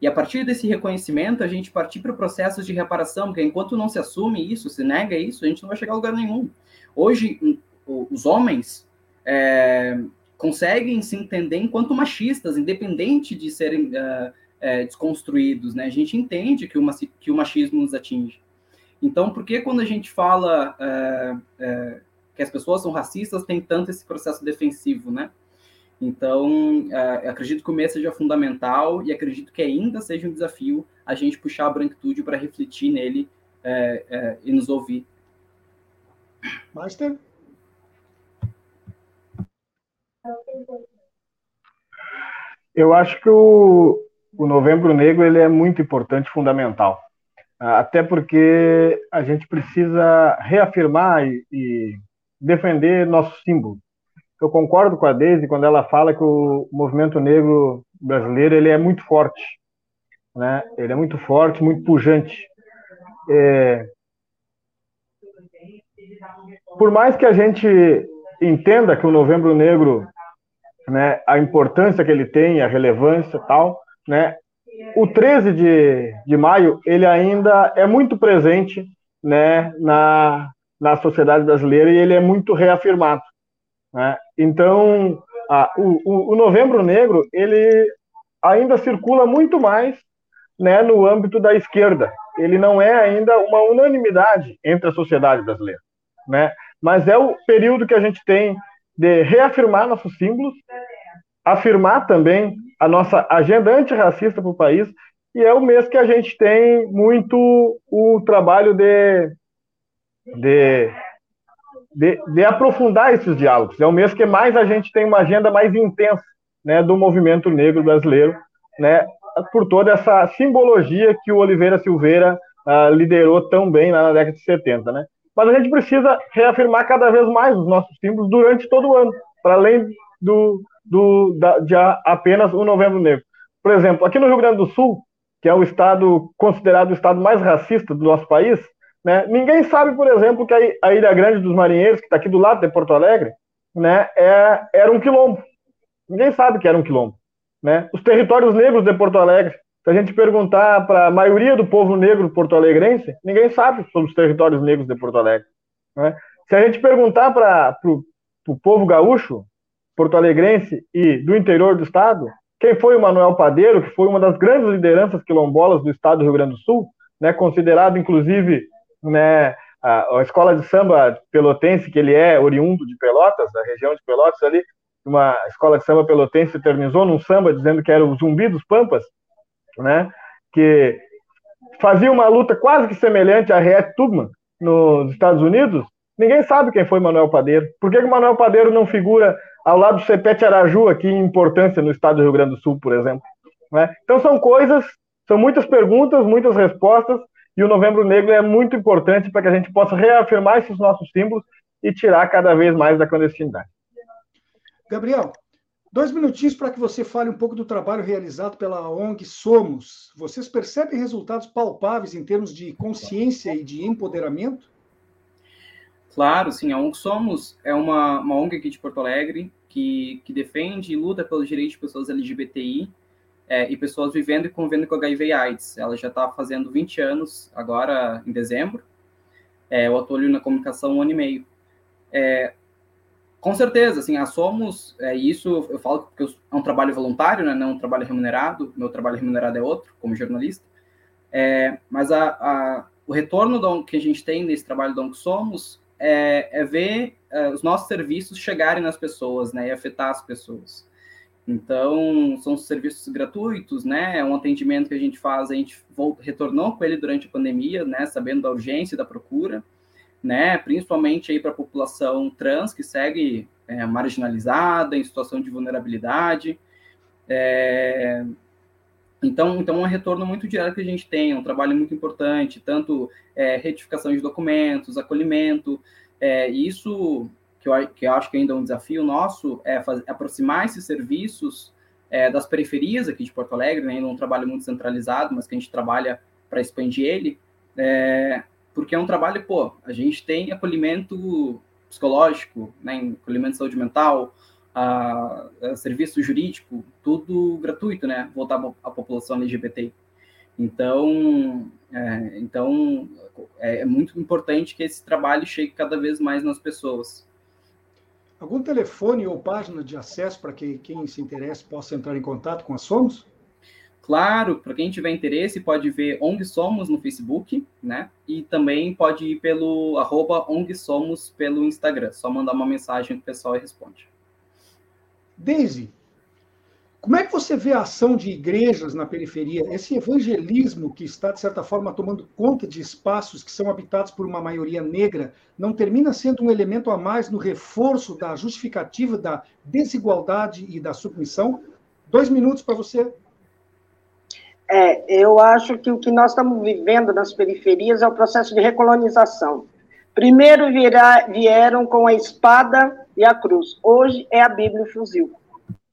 [SPEAKER 5] e a partir desse reconhecimento, a gente partir para processos de reparação, porque enquanto não se assume isso, se nega isso, a gente não vai chegar a lugar nenhum. Hoje, os homens é, conseguem se entender enquanto machistas, independente de serem é, é, desconstruídos, né? A gente entende que o, que o machismo nos atinge. Então, por que quando a gente fala é, é, que as pessoas são racistas, tem tanto esse processo defensivo, né? Então, é, acredito que o mês seja fundamental e acredito que ainda seja um desafio a gente puxar a branquitude para refletir nele é, é, e nos ouvir.
[SPEAKER 2] Master?
[SPEAKER 6] Eu acho que o, o Novembro Negro ele é muito importante, fundamental. Até porque a gente precisa reafirmar e, e defender nosso símbolo eu concordo com a Deise quando ela fala que o movimento negro brasileiro ele é muito forte, né? Ele é muito forte, muito pujante. É... Por mais que a gente entenda que o Novembro Negro, né, a importância que ele tem, a relevância tal, né? O 13 de, de maio ele ainda é muito presente, né, na na sociedade brasileira e ele é muito reafirmado. Né? Então, a, o, o, Novembro Negro ele ainda circula muito mais né, no âmbito da esquerda. Ele não é ainda uma unanimidade entre a sociedade brasileira, né? Mas é o período que a gente tem de reafirmar nossos símbolos, afirmar também a nossa agenda antirracista para o país, e é o mês que a gente tem muito o trabalho de, de de, de, aprofundar esses diálogos. É o mês que mais a gente tem uma agenda mais intensa né, do movimento negro brasileiro, né, por toda essa simbologia que o Oliveira Silveira uh, liderou tão bem na década de 70. Né? Mas a gente precisa reafirmar cada vez mais os nossos símbolos durante todo o ano, para além do, do, da, de apenas o Novembro Negro. Por exemplo, aqui no Rio Grande do Sul, que é o estado considerado o estado mais racista do nosso país, né? Ninguém sabe, por exemplo, que a Ilha Grande dos Marinheiros, que está aqui do lado de Porto Alegre, né, é, era um quilombo. Ninguém sabe que era um quilombo. Né? Os territórios negros de Porto Alegre, se a gente perguntar para a maioria do povo negro porto-alegrense, ninguém sabe sobre os territórios negros de Porto Alegre. Né? Se a gente perguntar para o povo gaúcho, porto-alegrense e do interior do estado, quem foi o Manuel Padeiro, que foi uma das grandes lideranças quilombolas do estado do Rio Grande do Sul, né, considerado inclusive né, a, a, escola de samba pelotense, que ele é oriundo de Pelotas, da região de Pelotas ali, uma escola de samba pelotense eternizou num samba dizendo que era o Zumbi dos Pampas, né? Que fazia uma luta quase que semelhante à Harriet Tubman nos Estados Unidos. Ninguém sabe quem foi Manuel Padeiro. Por que, que Manuel Padeiro não figura ao lado do Cepete Araju aqui em importância no estado do Rio Grande do Sul, por exemplo? Né? Então são coisas, são muitas perguntas, muitas respostas, e o Novembro Negro é muito importante para que a gente possa reafirmar esses nossos símbolos e tirar cada vez mais da clandestinidade.
[SPEAKER 2] Gabriel, dois minutinhos para que você fale um pouco do trabalho realizado pela ONG Somos. Vocês percebem resultados palpáveis em termos de consciência e de empoderamento?
[SPEAKER 5] Claro, sim. A ONG Somos é uma, uma ONG aqui de Porto Alegre que, que defende e luta pelos direitos de pessoas LGBTI é, e pessoas vivendo e convivendo com HIV e AIDS. Ela já está fazendo 20 anos, agora em dezembro. É, eu atuo na comunicação um ano e meio. É, com certeza, assim, a Somos, é, isso eu falo porque é um trabalho voluntário, né, não um trabalho remunerado, meu trabalho remunerado é outro, como jornalista, é, mas a, a, o retorno que a gente tem nesse trabalho do Somos é, é ver é, os nossos serviços chegarem nas pessoas, né, e afetar as pessoas. Então, são serviços gratuitos, né? É um atendimento que a gente faz, a gente voltou, retornou com ele durante a pandemia, né? Sabendo da urgência da procura, né? Principalmente aí para a população trans que segue é, marginalizada, em situação de vulnerabilidade. É... Então, então, é um retorno muito direto que a gente tem, é um trabalho muito importante, tanto é, retificação de documentos, acolhimento, é, isso que eu, que eu acho que ainda é um desafio nosso, é fazer, aproximar esses serviços é, das periferias aqui de Porto Alegre, né, ainda um trabalho muito centralizado, mas que a gente trabalha para expandir ele, é, porque é um trabalho, pô, a gente tem acolhimento psicológico, né, acolhimento de saúde mental, a, a serviço jurídico, tudo gratuito, né, voltar à população LGBT. Então, é, então é, é muito importante que esse trabalho chegue cada vez mais nas pessoas.
[SPEAKER 2] Algum telefone ou página de acesso para que quem se interesse possa entrar em contato com a Somos?
[SPEAKER 5] Claro, para quem tiver interesse, pode ver ONG Somos no Facebook, né? E também pode ir pelo arroba ONG Somos pelo Instagram. Só mandar uma mensagem que o pessoal responde.
[SPEAKER 2] Daisy, como é que você vê a ação de igrejas na periferia? Esse evangelismo que está, de certa forma, tomando conta de espaços que são habitados por uma maioria negra, não termina sendo um elemento a mais no reforço da justificativa da desigualdade e da submissão? Dois minutos para você.
[SPEAKER 3] É, eu acho que o que nós estamos vivendo nas periferias é o processo de recolonização. Primeiro vieram com a espada e a cruz. Hoje é a Bíblia e o fuzil.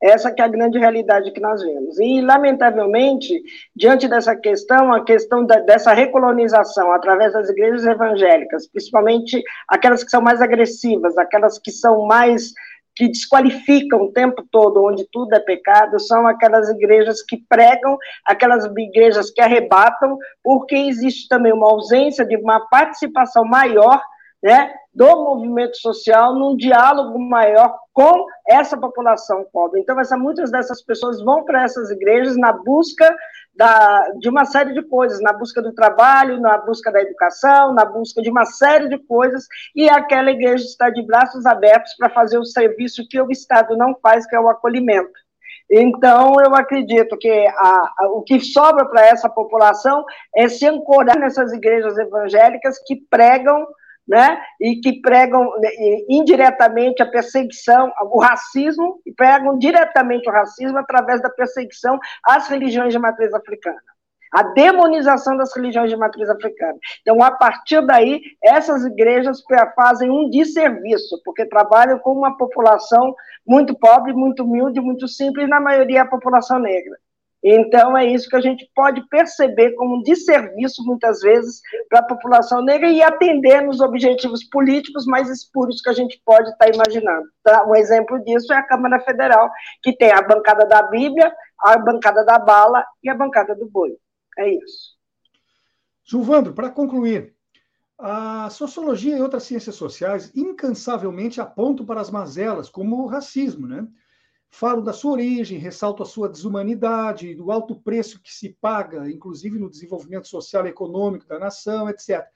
[SPEAKER 3] Essa que é a grande realidade que nós vemos. E, lamentavelmente, diante dessa questão, a questão da, dessa recolonização através das igrejas evangélicas, principalmente aquelas que são mais agressivas, aquelas que são mais que desqualificam o tempo todo, onde tudo é pecado, são aquelas igrejas que pregam, aquelas igrejas que arrebatam, porque existe também uma ausência de uma participação maior né, do movimento social num diálogo maior com essa população pobre. Então, essa, muitas dessas pessoas vão para essas igrejas na busca da, de uma série de coisas, na busca do trabalho, na busca da educação, na busca de uma série de coisas, e aquela igreja está de braços abertos para fazer o serviço que o Estado não faz, que é o acolhimento. Então, eu acredito que a, a, o que sobra para essa população é se ancorar nessas igrejas evangélicas que pregam né, e que pregam né, indiretamente a perseguição, o racismo, e pregam diretamente o racismo através da perseguição às religiões de matriz africana. A demonização das religiões de matriz africana. Então, a partir daí, essas igrejas fazem um desserviço, porque trabalham com uma população muito pobre, muito humilde, muito simples, na maioria a população negra. Então, é isso que a gente pode perceber como um desserviço, muitas vezes, para a população negra e atender nos objetivos políticos mais escuros que a gente pode estar tá imaginando. Tá? Um exemplo disso é a Câmara Federal, que tem a bancada da Bíblia, a bancada da bala e a bancada do boi. É isso.
[SPEAKER 2] Gilvandro, para concluir, a sociologia e outras ciências sociais incansavelmente apontam para as mazelas, como o racismo, né? Falo da sua origem, ressalto a sua desumanidade, do alto preço que se paga, inclusive no desenvolvimento social e econômico da nação, etc.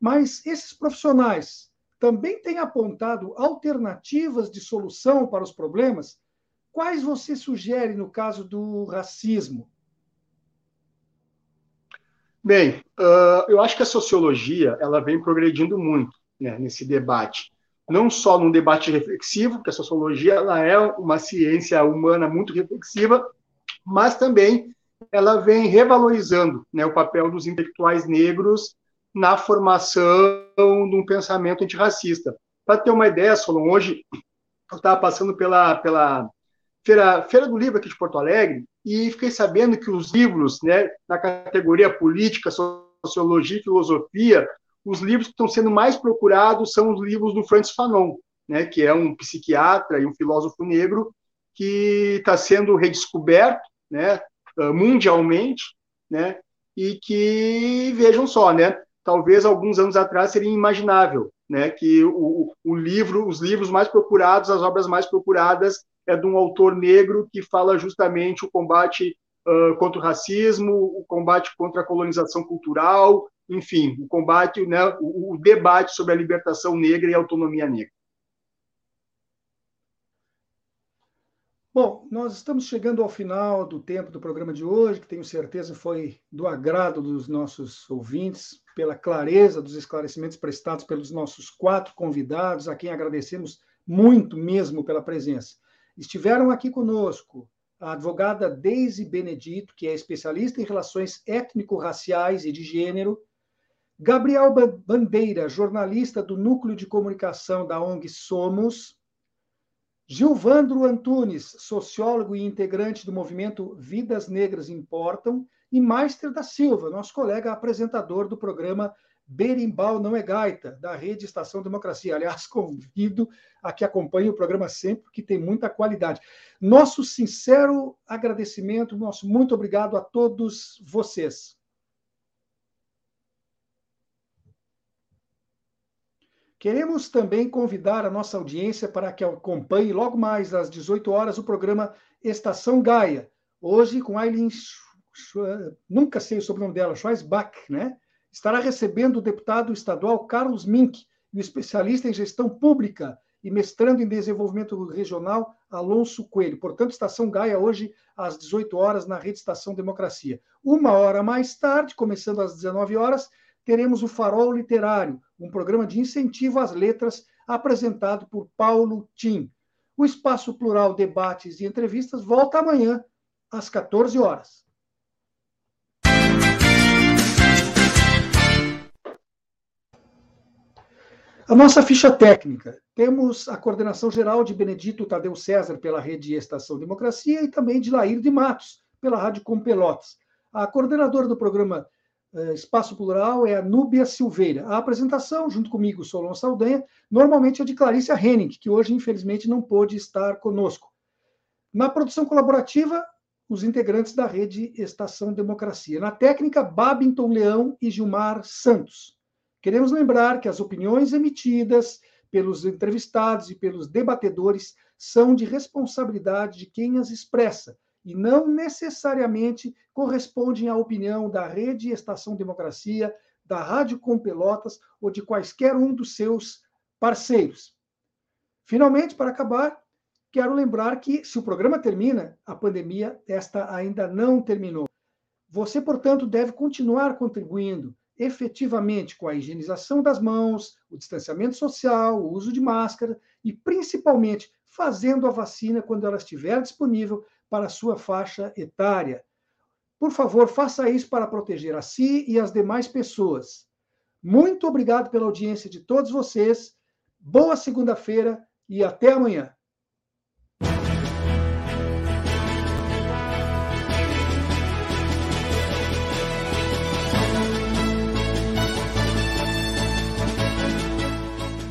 [SPEAKER 2] Mas esses profissionais também têm apontado alternativas de solução para os problemas? Quais você sugere no caso do racismo?
[SPEAKER 4] Bem, uh, eu acho que a sociologia ela vem progredindo muito né, nesse debate. Não só num debate reflexivo, porque a sociologia ela é uma ciência humana muito reflexiva, mas também ela vem revalorizando né, o papel dos intelectuais negros na formação de um pensamento antirracista. Para ter uma ideia, Solon, hoje eu estava passando pela, pela Feira, Feira do Livro aqui de Porto Alegre e fiquei sabendo que os livros, né, na categoria política, sociologia e filosofia, os livros que estão sendo mais procurados são os livros do Francis Fanon, né, que é um psiquiatra e um filósofo negro que está sendo redescoberto, né, mundialmente, né, e que vejam só, né, talvez alguns anos atrás seria inimaginável, né, que o, o livro, os livros mais procurados, as obras mais procuradas é de um autor negro que fala justamente o combate contra o racismo, o combate contra a colonização cultural, enfim, o combate, né, o, o debate sobre a libertação negra e a autonomia negra.
[SPEAKER 2] Bom, nós estamos chegando ao final do tempo do programa de hoje, que tenho certeza foi do agrado dos nossos ouvintes, pela clareza dos esclarecimentos prestados pelos nossos quatro convidados, a quem agradecemos muito mesmo pela presença. Estiveram aqui conosco a advogada Deise Benedito, que é especialista em relações étnico-raciais e de gênero, Gabriel Bandeira, jornalista do Núcleo de Comunicação da ONG Somos, Gilvandro Antunes, sociólogo e integrante do movimento Vidas Negras Importam, e Meister da Silva, nosso colega apresentador do programa Berimbau Não é Gaita, da Rede Estação Democracia. Aliás, convido a que acompanhe o programa sempre, porque tem muita qualidade. Nosso sincero agradecimento, nosso muito obrigado a todos vocês. Queremos também convidar a nossa audiência para que acompanhe logo mais às 18 horas o programa Estação Gaia, hoje com Aileen, nunca sei o sobrenome dela, Schweisbach, né? Estará recebendo o deputado estadual Carlos Mink e o especialista em gestão pública e mestrando em desenvolvimento regional Alonso Coelho. Portanto, Estação Gaia hoje às 18 horas na Rede Estação Democracia. Uma hora mais tarde, começando às 19 horas, teremos o Farol Literário, um programa de incentivo às letras apresentado por Paulo Tim. O Espaço Plural Debates e Entrevistas volta amanhã às 14 horas. A nossa ficha técnica. Temos a coordenação geral de Benedito Tadeu César pela Rede Estação Democracia e também de Lair de Matos, pela Rádio Com Pelotas. A coordenadora do programa uh, Espaço Plural é a Núbia Silveira. A apresentação, junto comigo, Solon Saldanha, normalmente é de Clarícia Henning, que hoje, infelizmente, não pôde estar conosco. Na produção colaborativa, os integrantes da Rede Estação Democracia. Na técnica, Babington Leão e Gilmar Santos. Queremos lembrar que as opiniões emitidas pelos entrevistados e pelos debatedores são de responsabilidade de quem as expressa e não necessariamente correspondem à opinião da Rede Estação Democracia, da Rádio Com Pelotas ou de quaisquer um dos seus parceiros. Finalmente, para acabar, quero lembrar que se o programa termina, a pandemia esta ainda não terminou. Você, portanto, deve continuar contribuindo efetivamente com a higienização das mãos, o distanciamento social, o uso de máscara e, principalmente, fazendo a vacina quando ela estiver disponível para a sua faixa etária. Por favor, faça isso para proteger a si e as demais pessoas. Muito obrigado pela audiência de todos vocês. Boa segunda-feira e até amanhã.